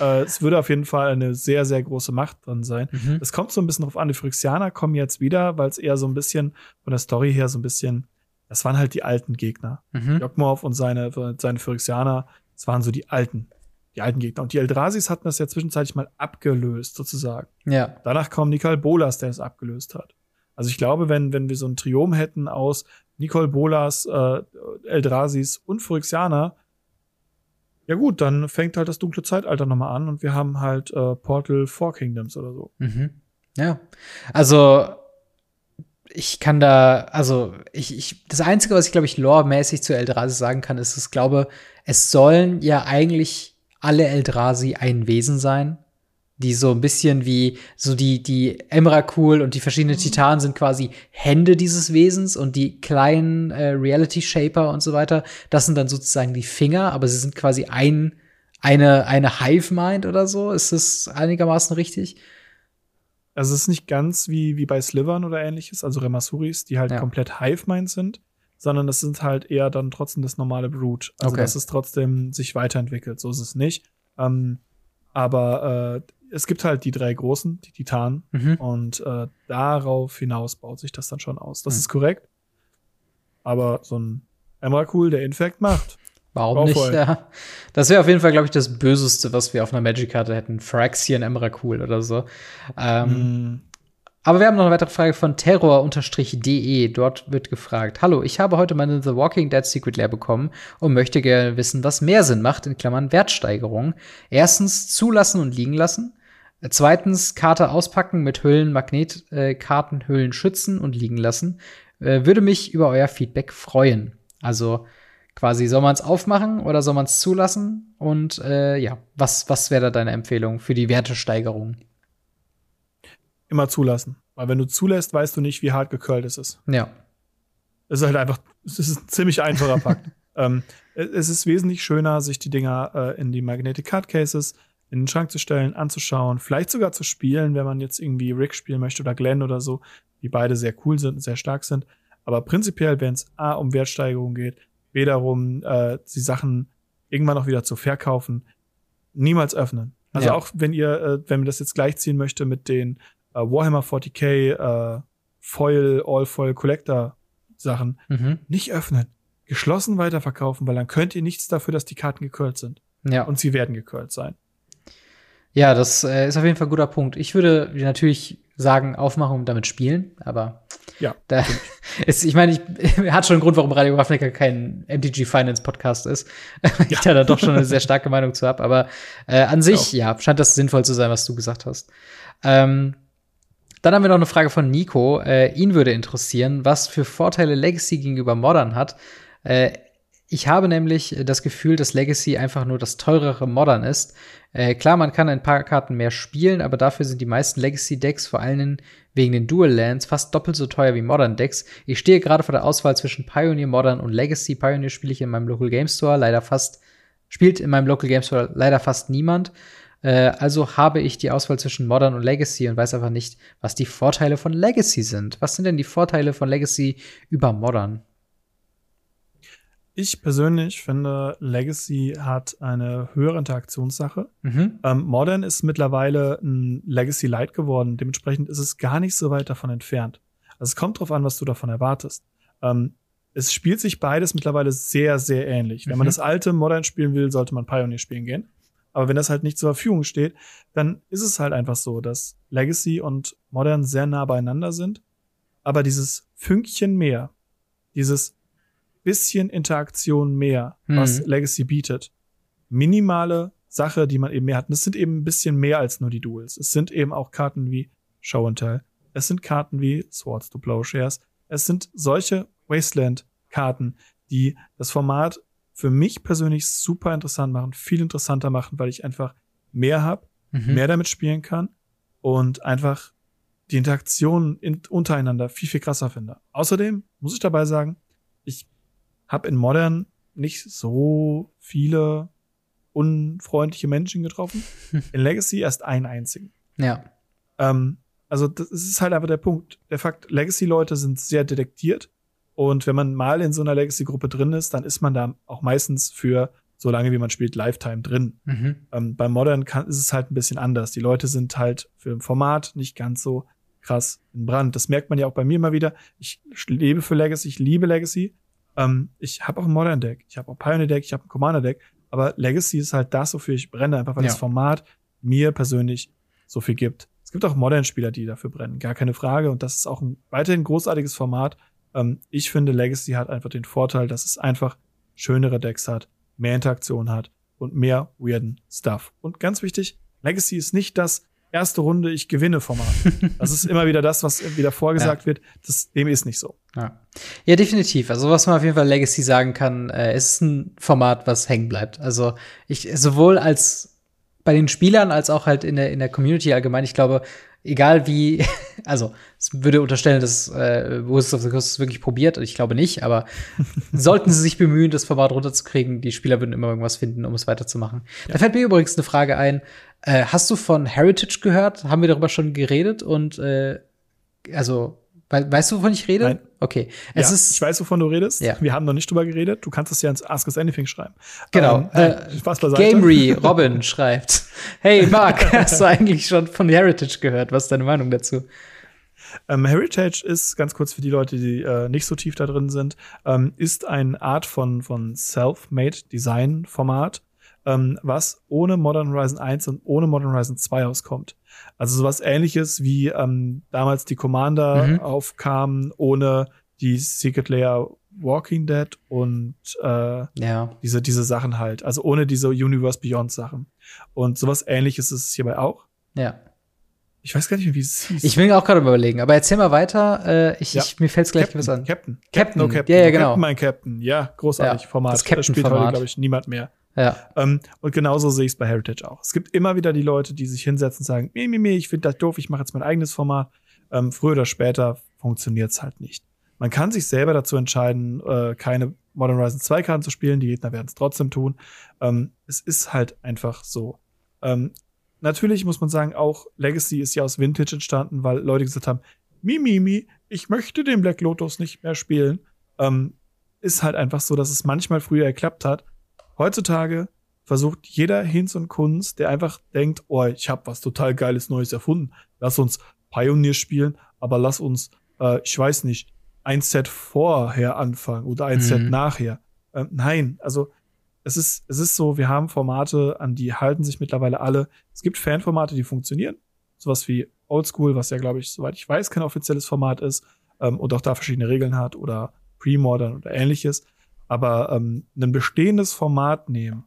Äh, es würde auf jeden Fall eine sehr, sehr große Macht drin sein. Mhm. Es kommt so ein bisschen drauf an, die Phyrexianer kommen jetzt wieder, weil es eher so ein bisschen von der Story her so ein bisschen, das waren halt die alten Gegner. Mhm. Jokmov und seine, seine Phyrexianer das waren so die alten, die alten Gegner. Und die Eldrasis hatten das ja zwischenzeitlich mal abgelöst, sozusagen. Ja. Danach kam Nicole Bolas, der es abgelöst hat. Also ich glaube, wenn, wenn wir so ein Triom hätten aus Nicole Bolas, äh, Eldrasis und Phyrexianer, ja gut, dann fängt halt das dunkle Zeitalter nochmal an und wir haben halt äh, Portal Four Kingdoms oder so. Mhm. Ja. Also ich kann da, also ich, ich, das Einzige, was ich glaube ich lore-mäßig zu Eldrazi sagen kann, ist, ich glaube, es sollen ja eigentlich alle Eldrazi ein Wesen sein, die so ein bisschen wie so die die Emrakul und die verschiedenen mhm. Titanen sind quasi Hände dieses Wesens und die kleinen äh, Reality Shaper und so weiter, das sind dann sozusagen die Finger, aber sie sind quasi ein eine eine Hive Mind oder so. Ist das einigermaßen richtig? Also es ist nicht ganz wie, wie bei Slivern oder ähnliches, also Remasuris, die halt ja. komplett Hive-Mind sind, sondern das sind halt eher dann trotzdem das normale Brute. Also okay. dass es trotzdem sich weiterentwickelt. So ist es nicht. Ähm, aber äh, es gibt halt die drei großen, die Titanen, mhm. und äh, darauf hinaus baut sich das dann schon aus. Das mhm. ist korrekt. Aber so ein Emrakul, der Infekt macht. Warum Bauvoll. nicht? Ja. Das wäre auf jeden Fall, glaube ich, das Böseste, was wir auf einer Magic-Karte hätten. Phryxian Emrakul oder so. Ähm, mm. Aber wir haben noch eine weitere Frage von terror-de. Dort wird gefragt: Hallo, ich habe heute meine The Walking Dead Secret Lair bekommen und möchte gerne wissen, was mehr Sinn macht, in Klammern Wertsteigerung. Erstens, zulassen und liegen lassen. Zweitens, Karte auspacken mit Hüllen, Magnetkarten, äh, Hüllen schützen und liegen lassen. Äh, würde mich über euer Feedback freuen. Also, quasi, soll man es aufmachen oder soll man es zulassen? Und äh, ja, was, was wäre da deine Empfehlung für die Wertesteigerung? Immer zulassen. Weil wenn du zulässt, weißt du nicht, wie hart gekörlt es ist. Ja. Es ist halt einfach, es ist ein ziemlich einfacher Pakt. ähm, es ist wesentlich schöner, sich die Dinger äh, in die Magnetic Card Cases in den Schrank zu stellen, anzuschauen, vielleicht sogar zu spielen, wenn man jetzt irgendwie Rick spielen möchte oder Glenn oder so, die beide sehr cool sind und sehr stark sind. Aber prinzipiell, wenn es A um Wertsteigerung geht, B darum, äh, die Sachen irgendwann noch wieder zu verkaufen, niemals öffnen. Also ja. auch wenn ihr, äh, wenn man das jetzt gleichziehen möchte mit den äh, Warhammer 40k äh, Foil, All-Foil Collector Sachen Mhm. nicht öffnen. Geschlossen weiterverkaufen, weil dann könnt ihr nichts dafür, dass die Karten gecurlt sind. Ja. Und sie werden gecurlt sein. Ja, das äh, ist auf jeden Fall ein guter Punkt. Ich würde natürlich sagen, aufmachen und damit spielen, aber Ja, da ist, ich meine, ich hat schon einen Grund, warum Radio Ravnica kein MTG Finance Podcast ist. ich da dann doch schon eine sehr starke Meinung zu habe. Aber äh, an sich, ja, scheint das sinnvoll zu sein, was du gesagt hast. Ähm, dann haben wir noch eine Frage von Nico. Äh, ihn würde interessieren, was für Vorteile Legacy gegenüber Modern hat. Äh, ich habe nämlich das Gefühl, dass Legacy einfach nur das teurere Modern ist. Äh, klar, man kann ein paar Karten mehr spielen, aber dafür sind die meisten Legacy-Decks vor allem wegen den Dual Lands fast doppelt so teuer wie Modern-Decks. Ich stehe gerade vor der Auswahl zwischen Pioneer, Modern und Legacy. Pioneer spiele ich in meinem Local Game Store leider fast, spielt in meinem Local Game Store leider fast niemand. Äh, also habe ich die Auswahl zwischen Modern und Legacy und weiß einfach nicht, was die Vorteile von Legacy sind. Was sind denn die Vorteile von Legacy über Modern? Ich persönlich finde, Legacy hat eine höhere Interaktionssache. Mhm. Ähm, Modern ist mittlerweile ein Legacy Light geworden. Dementsprechend ist es gar nicht so weit davon entfernt. Also es kommt drauf an, was du davon erwartest. Ähm, es spielt sich beides mittlerweile sehr, sehr ähnlich. Wenn man Mhm. das alte Modern spielen will, sollte man Pioneer spielen gehen. Aber wenn das halt nicht zur Verfügung steht, dann ist es halt einfach so, dass Legacy und Modern sehr nah beieinander sind. Aber dieses Fünkchen mehr, dieses bisschen Interaktion mehr, was Mhm. Legacy bietet, minimale Sache, die man eben mehr hat. Und es sind eben ein bisschen mehr als nur die Duels. Es sind eben auch Karten wie Show and Tell. Es sind Karten wie Swords to Plowshares. Es sind solche Wasteland-Karten, die das Format für mich persönlich super interessant machen, viel interessanter machen, weil ich einfach mehr habe, Mhm. mehr damit spielen kann und einfach die Interaktion in, untereinander viel, viel krasser finde. Außerdem muss ich dabei sagen, ich habe in Modern nicht so viele unfreundliche Menschen getroffen. In Legacy erst einen einzigen. Ja. Ähm, also das ist halt einfach der Punkt. Der Fakt, Legacy-Leute sind sehr detektiert. Und wenn man mal in so einer Legacy-Gruppe drin ist, dann ist man da auch meistens für so lange, wie man spielt, Lifetime drin. Mhm. Ähm, bei Modern kann, ist es halt ein bisschen anders. Die Leute sind halt für ein Format nicht ganz so krass in Brand. Das merkt man ja auch bei mir immer wieder. Ich lebe für Legacy, ich liebe Legacy. Ähm, ich habe auch ein Modern Deck, ich habe auch ein Pioneer Deck, ich habe ein Commander Deck. Aber Legacy ist halt das, wofür ich brenne, einfach weil Ja. das Format mir persönlich so viel gibt. Es gibt auch Modern-Spieler, die dafür brennen, gar keine Frage. Und das ist auch ein weiterhin großartiges Format. Ähm, ich finde, Legacy hat einfach den Vorteil, dass es einfach schönere Decks hat, mehr Interaktion hat und mehr weirden Stuff. Und ganz wichtig, Legacy ist nicht das erste Runde, ich gewinne Format. Das ist immer wieder das, was wieder vorgesagt wird. Das, dem ist nicht so. Ja. ja, definitiv. Also was man auf jeden Fall Legacy sagen kann, äh, ist ein Format, was hängen bleibt. Also ich sowohl als bei den Spielern als auch halt in der in der Community allgemein. Ich glaube, egal wie, also es würde unterstellen, dass äh, Wizards of the Coast es wirklich probiert. Ich glaube nicht, aber sollten sie sich bemühen, das Format runterzukriegen, die Spieler würden immer irgendwas finden, um es weiterzumachen. Da fällt mir übrigens eine Frage ein. Äh, hast du von Heritage gehört? Haben wir darüber schon geredet? Und äh, also We weißt du, wovon ich rede? Nein. Okay. Ja, Es ist ich weiß, wovon du redest. Ja. Wir haben noch nicht drüber geredet. Du kannst es ja ins Ask Us Anything schreiben. Genau. Ähm, Äh, Spaß beiseite. Gamery Robin schreibt: Hey Mark, hast du eigentlich schon von Heritage gehört? Was ist deine Meinung dazu? Ähm, Heritage ist, ganz kurz für die Leute, die äh, nicht so tief da drin sind, ähm, ist eine Art von, von Self-Made-Design-Format, ähm, was ohne Modern Horizon 1 und ohne Modern Horizon 2 auskommt. Also sowas ähnliches wie ähm, damals die Commander Mhm. aufkamen ohne die Secret Layer Walking Dead und äh, Ja. diese, diese Sachen halt. Also ohne diese Universe Beyond Sachen. Und sowas ähnliches ist es hierbei auch. Ja. Ich weiß gar nicht mehr, wie es hieß. Ich will auch gerade überlegen, aber erzähl mal weiter. Äh, ich, Ja. ich, mir fällt's gleich Captain, was an. Captain. Captain. Oh, Captain. Ja, ja, genau. Captain, mein Captain. Ja, großartig Ja, Format. das Captain-Format. spielt heute, glaube ich, niemand mehr. Ja. Ähm, und genauso sehe ich es bei Heritage auch. Es gibt immer wieder die Leute, die sich hinsetzen und sagen, meh, meh, meh, ich finde das doof, ich mache jetzt mein eigenes Format. Ähm, früher oder später funktioniert es halt nicht. Man kann sich selber dazu entscheiden, äh, keine Modern Horizon 2 Karten zu spielen. Die Gegner werden es trotzdem tun. Ähm, es ist halt einfach so. Ähm, natürlich muss man sagen, auch Legacy ist ja aus Vintage entstanden, weil Leute gesagt haben, mi, mi, mi, ich möchte den Black Lotus nicht mehr spielen. Ähm, ist halt einfach so, dass es manchmal früher geklappt hat. Heutzutage versucht jeder Hinz und Kunz, der einfach denkt, oh, ich habe was total geiles Neues erfunden. Lass uns Pioneer spielen, aber lass uns äh, ich weiß nicht, ein Set vorher anfangen oder ein mhm. Set nachher. Ähm, nein, also es ist, es ist so, wir haben Formate, an die halten sich mittlerweile alle. Es gibt Fanformate, die funktionieren. Sowas wie Oldschool, was ja, glaube ich, soweit ich weiß, kein offizielles Format ist ähm, und auch da verschiedene Regeln hat oder Pre-Modern oder ähnliches. Aber ähm, ein bestehendes Format nehmen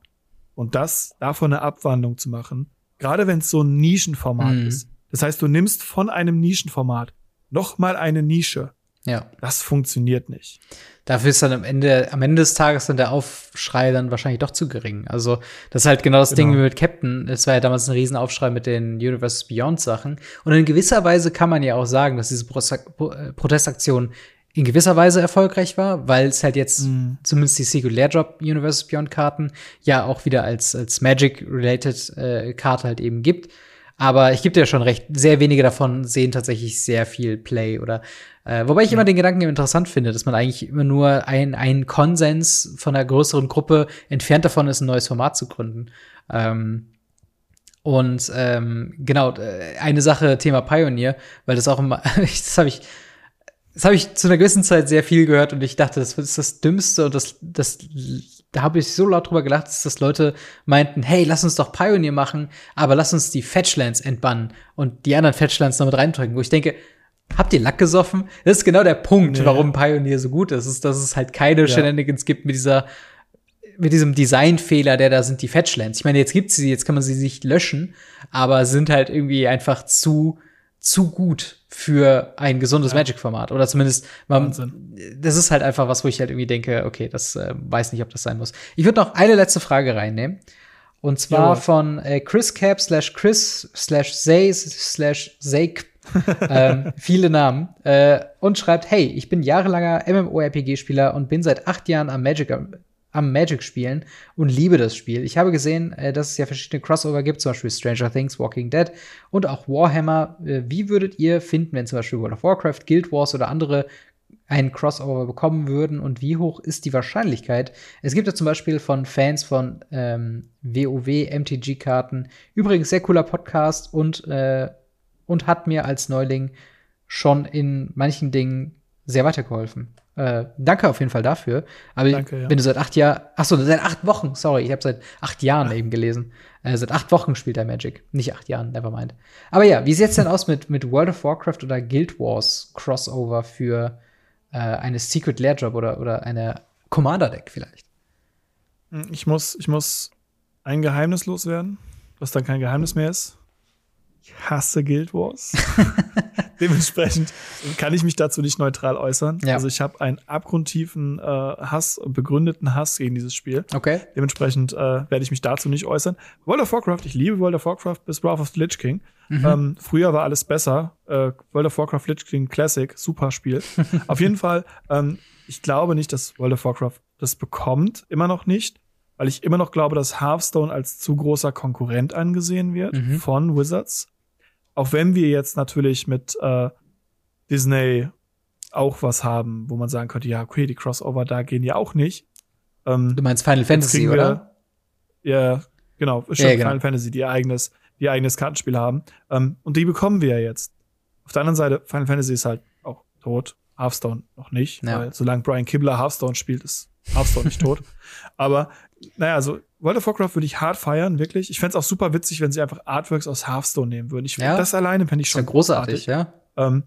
und das davon eine Abwandlung zu machen, gerade wenn es so ein Nischenformat mhm. ist. Das heißt, du nimmst von einem Nischenformat noch mal eine Nische. Ja. Das funktioniert nicht. Dafür ist dann am Ende, am Ende des Tages dann der Aufschrei dann wahrscheinlich doch zu gering. Also, das ist halt genau das genau. Ding wie mit Captain. Es war ja damals ein Riesenaufschrei mit den Universe Beyond Sachen. Und in gewisser Weise kann man ja auch sagen, dass diese äh, Protestaktion in gewisser Weise erfolgreich war, weil es halt jetzt mm. zumindest die Secret Lair Drop Universe Beyond Karten ja auch wieder als, als Magic-related äh, Karte halt eben gibt. Aber ich gebe dir schon recht, sehr wenige davon sehen tatsächlich sehr viel Play oder äh, wobei ich ja. immer den Gedanken interessant finde, dass man eigentlich immer nur ein, ein Konsens von einer größeren Gruppe entfernt davon ist, ein neues Format zu gründen. Ähm, und ähm, genau, äh, eine Sache, Thema Pioneer, weil das auch immer, das habe ich das habe ich zu einer gewissen Zeit sehr viel gehört und ich dachte, das ist das Dümmste und das, das, da habe ich so laut drüber gelacht, dass Leute meinten, hey, lass uns doch Pioneer machen, aber lass uns die Fetchlands entbannen und die anderen Fetchlands noch mit reindrücken, wo ich denke, habt ihr Lack gesoffen? Das ist genau der Punkt, nee. warum Pioneer so gut ist, ist, dass es halt keine ja. Shenanigans gibt mit dieser, mit diesem Designfehler, der da sind die Fetchlands. Ich meine, jetzt gibt's sie, jetzt kann man sie nicht löschen, aber sind halt irgendwie einfach zu, zu gut für ein gesundes ja. Magic-Format. Oder zumindest, man, das ist halt einfach was, wo ich halt irgendwie denke, okay, das äh, weiß nicht, ob das sein muss. Ich würde noch eine letzte Frage reinnehmen. Und zwar ja. von äh, Chris Cap slash Chris slash Zay slash Zake. ähm, viele Namen. Äh, und schreibt, hey, ich bin jahrelanger MMORPG-Spieler und bin seit acht Jahren am Magic am Magic spielen und liebe das Spiel. Ich habe gesehen, äh, dass es ja verschiedene Crossover gibt, zum Beispiel Stranger Things, Walking Dead und auch Warhammer. Äh, wie würdet ihr finden, wenn zum Beispiel World of Warcraft, Guild Wars oder andere einen Crossover bekommen würden und wie hoch ist die Wahrscheinlichkeit? Es gibt ja zum Beispiel von Fans von ähm, WoW MTG-Karten übrigens sehr cooler Podcast und, äh, und hat mir als Neuling schon in manchen Dingen sehr weitergeholfen. Äh, danke auf jeden Fall dafür. Aber danke, ja. wenn du seit acht Jahren, ach so, seit acht Wochen, sorry, ich habe seit acht Jahren ja. eben gelesen. Äh, seit acht Wochen spielt er Magic, nicht acht Jahren, never mind. Aber ja, wie sieht's denn aus mit mit World of Warcraft oder Guild Wars Crossover für äh, eine Secret Lair Job oder oder eine Commander Deck vielleicht? Hm, ich muss ich muss ein Geheimnis loswerden, was dann kein Geheimnis mehr ist. Ich hasse Guild Wars. Dementsprechend kann ich mich dazu nicht neutral äußern. Ja. Also ich habe einen abgrundtiefen äh, Hass, begründeten Hass gegen dieses Spiel. Okay. Dementsprechend äh, werde ich mich dazu nicht äußern. World of Warcraft, ich liebe World of Warcraft bis Wrath of the Lich King. Mhm. Ähm, früher war alles besser. Äh, World of Warcraft Lich King Classic, super Spiel. Auf jeden Fall, ähm, ich glaube nicht, dass World of Warcraft das bekommt, immer noch nicht weil ich immer noch glaube, dass Hearthstone als zu großer Konkurrent angesehen wird mhm. von Wizards auch wenn wir jetzt natürlich mit äh, Disney auch was haben, wo man sagen könnte, ja, okay, die Crossover da gehen ja auch nicht. Ähm, du meinst Final Fantasy, wir, oder? Ja, genau, ja, genau. Final Fantasy, die ihr eigenes, die ihr eigenes Kartenspiel haben. Ähm, und die bekommen wir ja jetzt. Auf der anderen Seite, Final Fantasy ist halt auch tot. Hearthstone noch nicht, ja. weil solange Brian Kibler Hearthstone spielt, ist Hearthstone nicht tot. Aber naja, also World of Warcraft würde ich hart feiern, wirklich. Ich fände es auch super witzig, wenn sie einfach Artworks aus Hearthstone nehmen würden. Ich, ja. Das alleine fände ich schon ja großartig, ja. Ähm,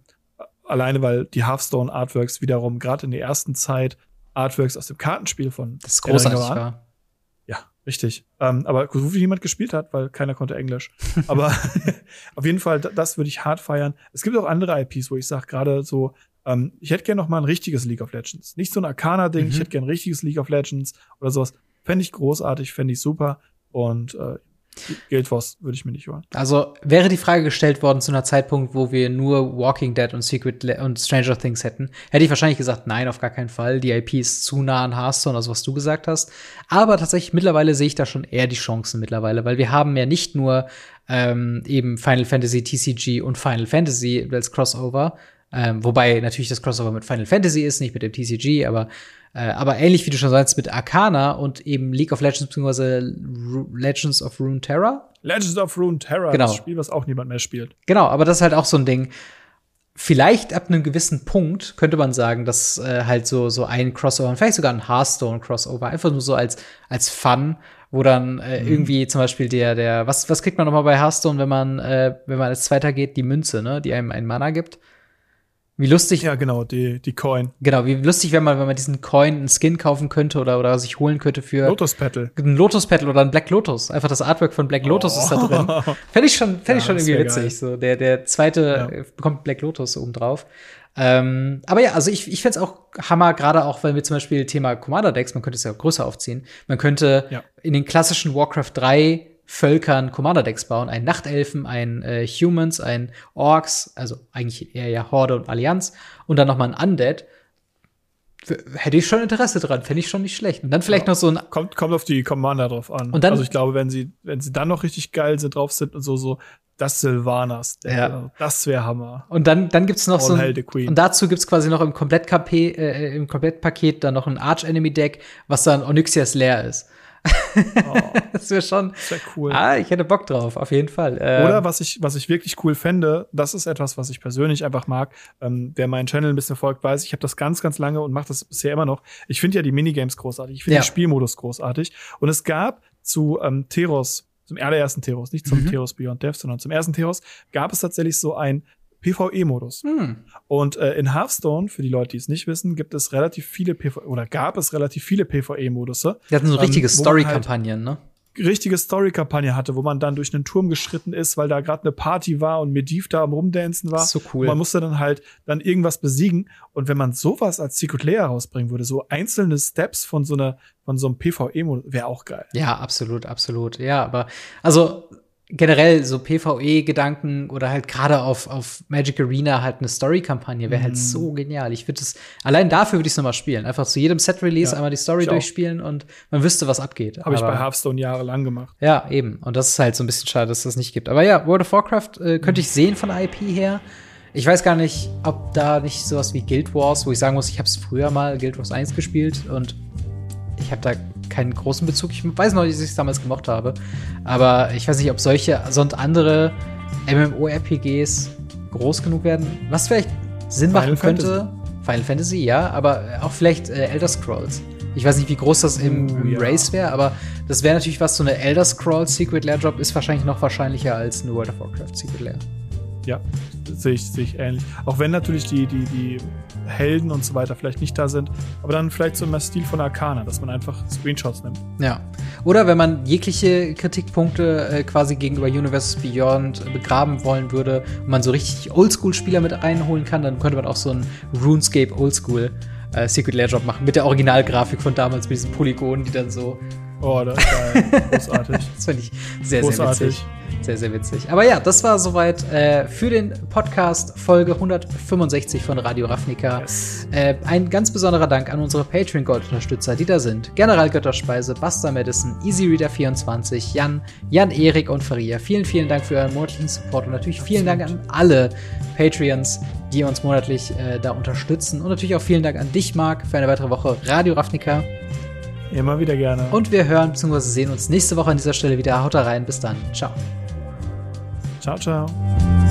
alleine, weil die Hearthstone Artworks wiederum gerade in der ersten Zeit Artworks aus dem Kartenspiel von das ist großartig war. Ja, richtig. Ähm, aber so wie jemand gespielt hat, weil keiner konnte Englisch. aber auf jeden Fall, das würde ich hart feiern. Es gibt auch andere IPs, wo ich sage, gerade so, ähm, ich hätte gerne noch mal ein richtiges League of Legends. Nicht so ein Arcana-Ding, mhm. ich hätte gerne ein richtiges League of Legends oder sowas. Fände ich großartig, fände ich super. Und äh, Guild Wars würde ich mir nicht holen. Also wäre die Frage gestellt worden zu einer Zeitpunkt, wo wir nur Walking Dead und Secret Le und Stranger Things hätten, hätte ich wahrscheinlich gesagt, nein, auf gar keinen Fall. Die IP ist zu nah an Hearthstone, also was du gesagt hast. Aber tatsächlich mittlerweile sehe ich da schon eher die Chancen mittlerweile, weil wir haben ja nicht nur ähm, eben Final Fantasy TCG und Final Fantasy als Crossover, ähm, wobei natürlich das Crossover mit Final Fantasy ist, nicht mit dem TCG, aber äh, aber ähnlich wie du schon sagst mit Arcana und eben League of Legends bzw. Legends of Rune Terror. Legends of Rune Terror, genau. das Spiel, was auch niemand mehr spielt. Genau, aber das ist halt auch so ein Ding. vielleicht ab einem gewissen Punkt könnte man sagen, dass äh, halt so, so ein Crossover, vielleicht sogar ein Hearthstone-Crossover, einfach nur so als, als Fun, wo dann äh, mhm. irgendwie zum Beispiel der, der, was, was kriegt man nochmal bei Hearthstone, wenn man, äh, wenn man als Zweiter geht, die Münze, ne, die einem einen Mana gibt. Wie lustig. Ja, genau, die, die Coin. Genau, wie lustig wäre man, wenn man diesen Coin einen Skin kaufen könnte oder, oder sich holen könnte für. Lotus Petal. Ein Lotus Petal oder ein Black Lotus. Einfach das Artwork von Black Lotus oh. ist da drin. Fände ich schon, fänd ja, ich schon irgendwie witzig. Geil. So, der, der zweite ja. bekommt Black Lotus oben drauf. Ähm, aber ja, also ich, ich fände auch Hammer, gerade auch, weil wir zum Beispiel Thema Commander-Decks, man könnte es ja größer aufziehen. Man könnte ja. in den klassischen Warcraft 3 Völkern Commander-Decks bauen. Ein Nachtelfen, ein äh, Humans, ein Orks, also eigentlich eher ja Horde und Allianz und dann noch mal ein Undead. Hätte ich schon Interesse dran, fände ich schon nicht schlecht. Und dann vielleicht ja, noch so ein. Kommt, kommt auf die Commander drauf an. Und dann, also ich glaube, wenn sie, wenn sie dann noch richtig geil sind, drauf sind und so, so, das Sylvanas, ja. das wäre Hammer. Und dann, dann gibt's noch All so ein, und dazu gibt's quasi noch im Komplettpaket, äh, im Komplettpaket dann noch ein Arch-Enemy-Deck, was dann Onyxias leer ist. Oh, das wäre schon. Das cool. Ah, ich hätte Bock drauf, auf jeden Fall. Ähm, Oder was ich, was ich wirklich cool fände, das ist etwas, was ich persönlich einfach mag. Ähm, wer meinen Channel ein bisschen folgt, weiß, ich habe das ganz, ganz lange und mache das bisher immer noch. Ich finde ja die Minigames großartig. Ich finde ja. den Spielmodus großartig. Und es gab zu ähm, Teros, zum allerersten Teros, nicht zum mhm. Teros Beyond Death, sondern zum ersten Teros, gab es tatsächlich so ein PvE-Modus. Hm. Und äh, in Hearthstone, für die Leute, die es nicht wissen, gibt es relativ viele PvE oder gab es relativ viele PvE-Modusse. Die hatten so richtige ähm, Story-Kampagnen, halt ne? richtige Story-Kampagne hatte, wo man dann durch einen Turm geschritten ist, weil da gerade eine Party war und Medivh da am Rumdancen war. So cool. man musste dann halt dann irgendwas besiegen. Und wenn man sowas als Secret Layer rausbringen würde, so einzelne Steps von so einer, von so einem PvE-Modus, wäre auch geil. Ja, absolut, absolut. Ja, aber also generell so PvE-Gedanken oder halt gerade auf, auf Magic Arena halt eine Story-Kampagne wäre mm. halt mhm. so genial. Ich würde es, allein dafür würde ich es nochmal spielen. Einfach zu jedem Set-Release ja, einmal die Story durchspielen und man wüsste, was abgeht. Habe ich bei Hearthstone jahrelang gemacht. Ja, eben. Und das ist halt so ein bisschen schade, dass das nicht gibt. Aber ja, World of Warcraft äh, könnte ich sehen von IP her. Ich weiß gar nicht, ob da nicht sowas wie Guild Wars, wo ich sagen muss, ich habe es früher mal Guild Wars 1 gespielt und ich habe da keinen großen Bezug. Ich weiß noch nicht, dass ich es damals gemocht habe. Aber ich weiß nicht, ob solche, sonst andere MMORPGs groß genug werden. Was vielleicht Sinn Final machen könnte. Fantasy. Final Fantasy, ja, aber auch vielleicht äh, Elder Scrolls. Ich weiß nicht, wie groß das im, im ja. Race wäre, aber das wäre natürlich was, so eine Elder Scrolls Secret Lair Drop ist wahrscheinlich noch wahrscheinlicher als eine World of Warcraft Secret Lair. Ja, sehe ich, sehe ich ähnlich. Auch wenn natürlich die, die, die Helden und so weiter vielleicht nicht da sind, aber dann vielleicht so im Stil von Arcana, dass man einfach Screenshots nimmt. Ja. Oder wenn man jegliche Kritikpunkte äh, quasi gegenüber Universe Beyond begraben wollen würde und man so richtig Oldschool-Spieler mit reinholen kann, dann könnte man auch so ein RuneScape Oldschool äh, Secret Lair Job machen mit der Originalgrafik von damals mit diesen Polygonen, die dann so Oh, das ist geil. Großartig. das finde ich sehr, Großartig. sehr witzig. Sehr, sehr witzig. Aber ja, das war soweit äh, für den Podcast Folge 165 von Radio Ravnica. Yes. Äh, ein ganz besonderer Dank an unsere Patreon-Gold-Unterstützer, die da sind. General Götterspeise, Buster Madison, EasyReader24, Jan, Jan Erik und Faria. Vielen, vielen Dank für euren monatlichen Support und natürlich vielen Dank an alle Patreons, die uns monatlich äh, da unterstützen. Und natürlich auch vielen Dank an dich, Marc, für eine weitere Woche Radio Ravnica. Immer wieder gerne. Und wir hören bzw. sehen uns nächste Woche an dieser Stelle wieder. Haut rein. Bis dann. Ciao. Ciao, ciao.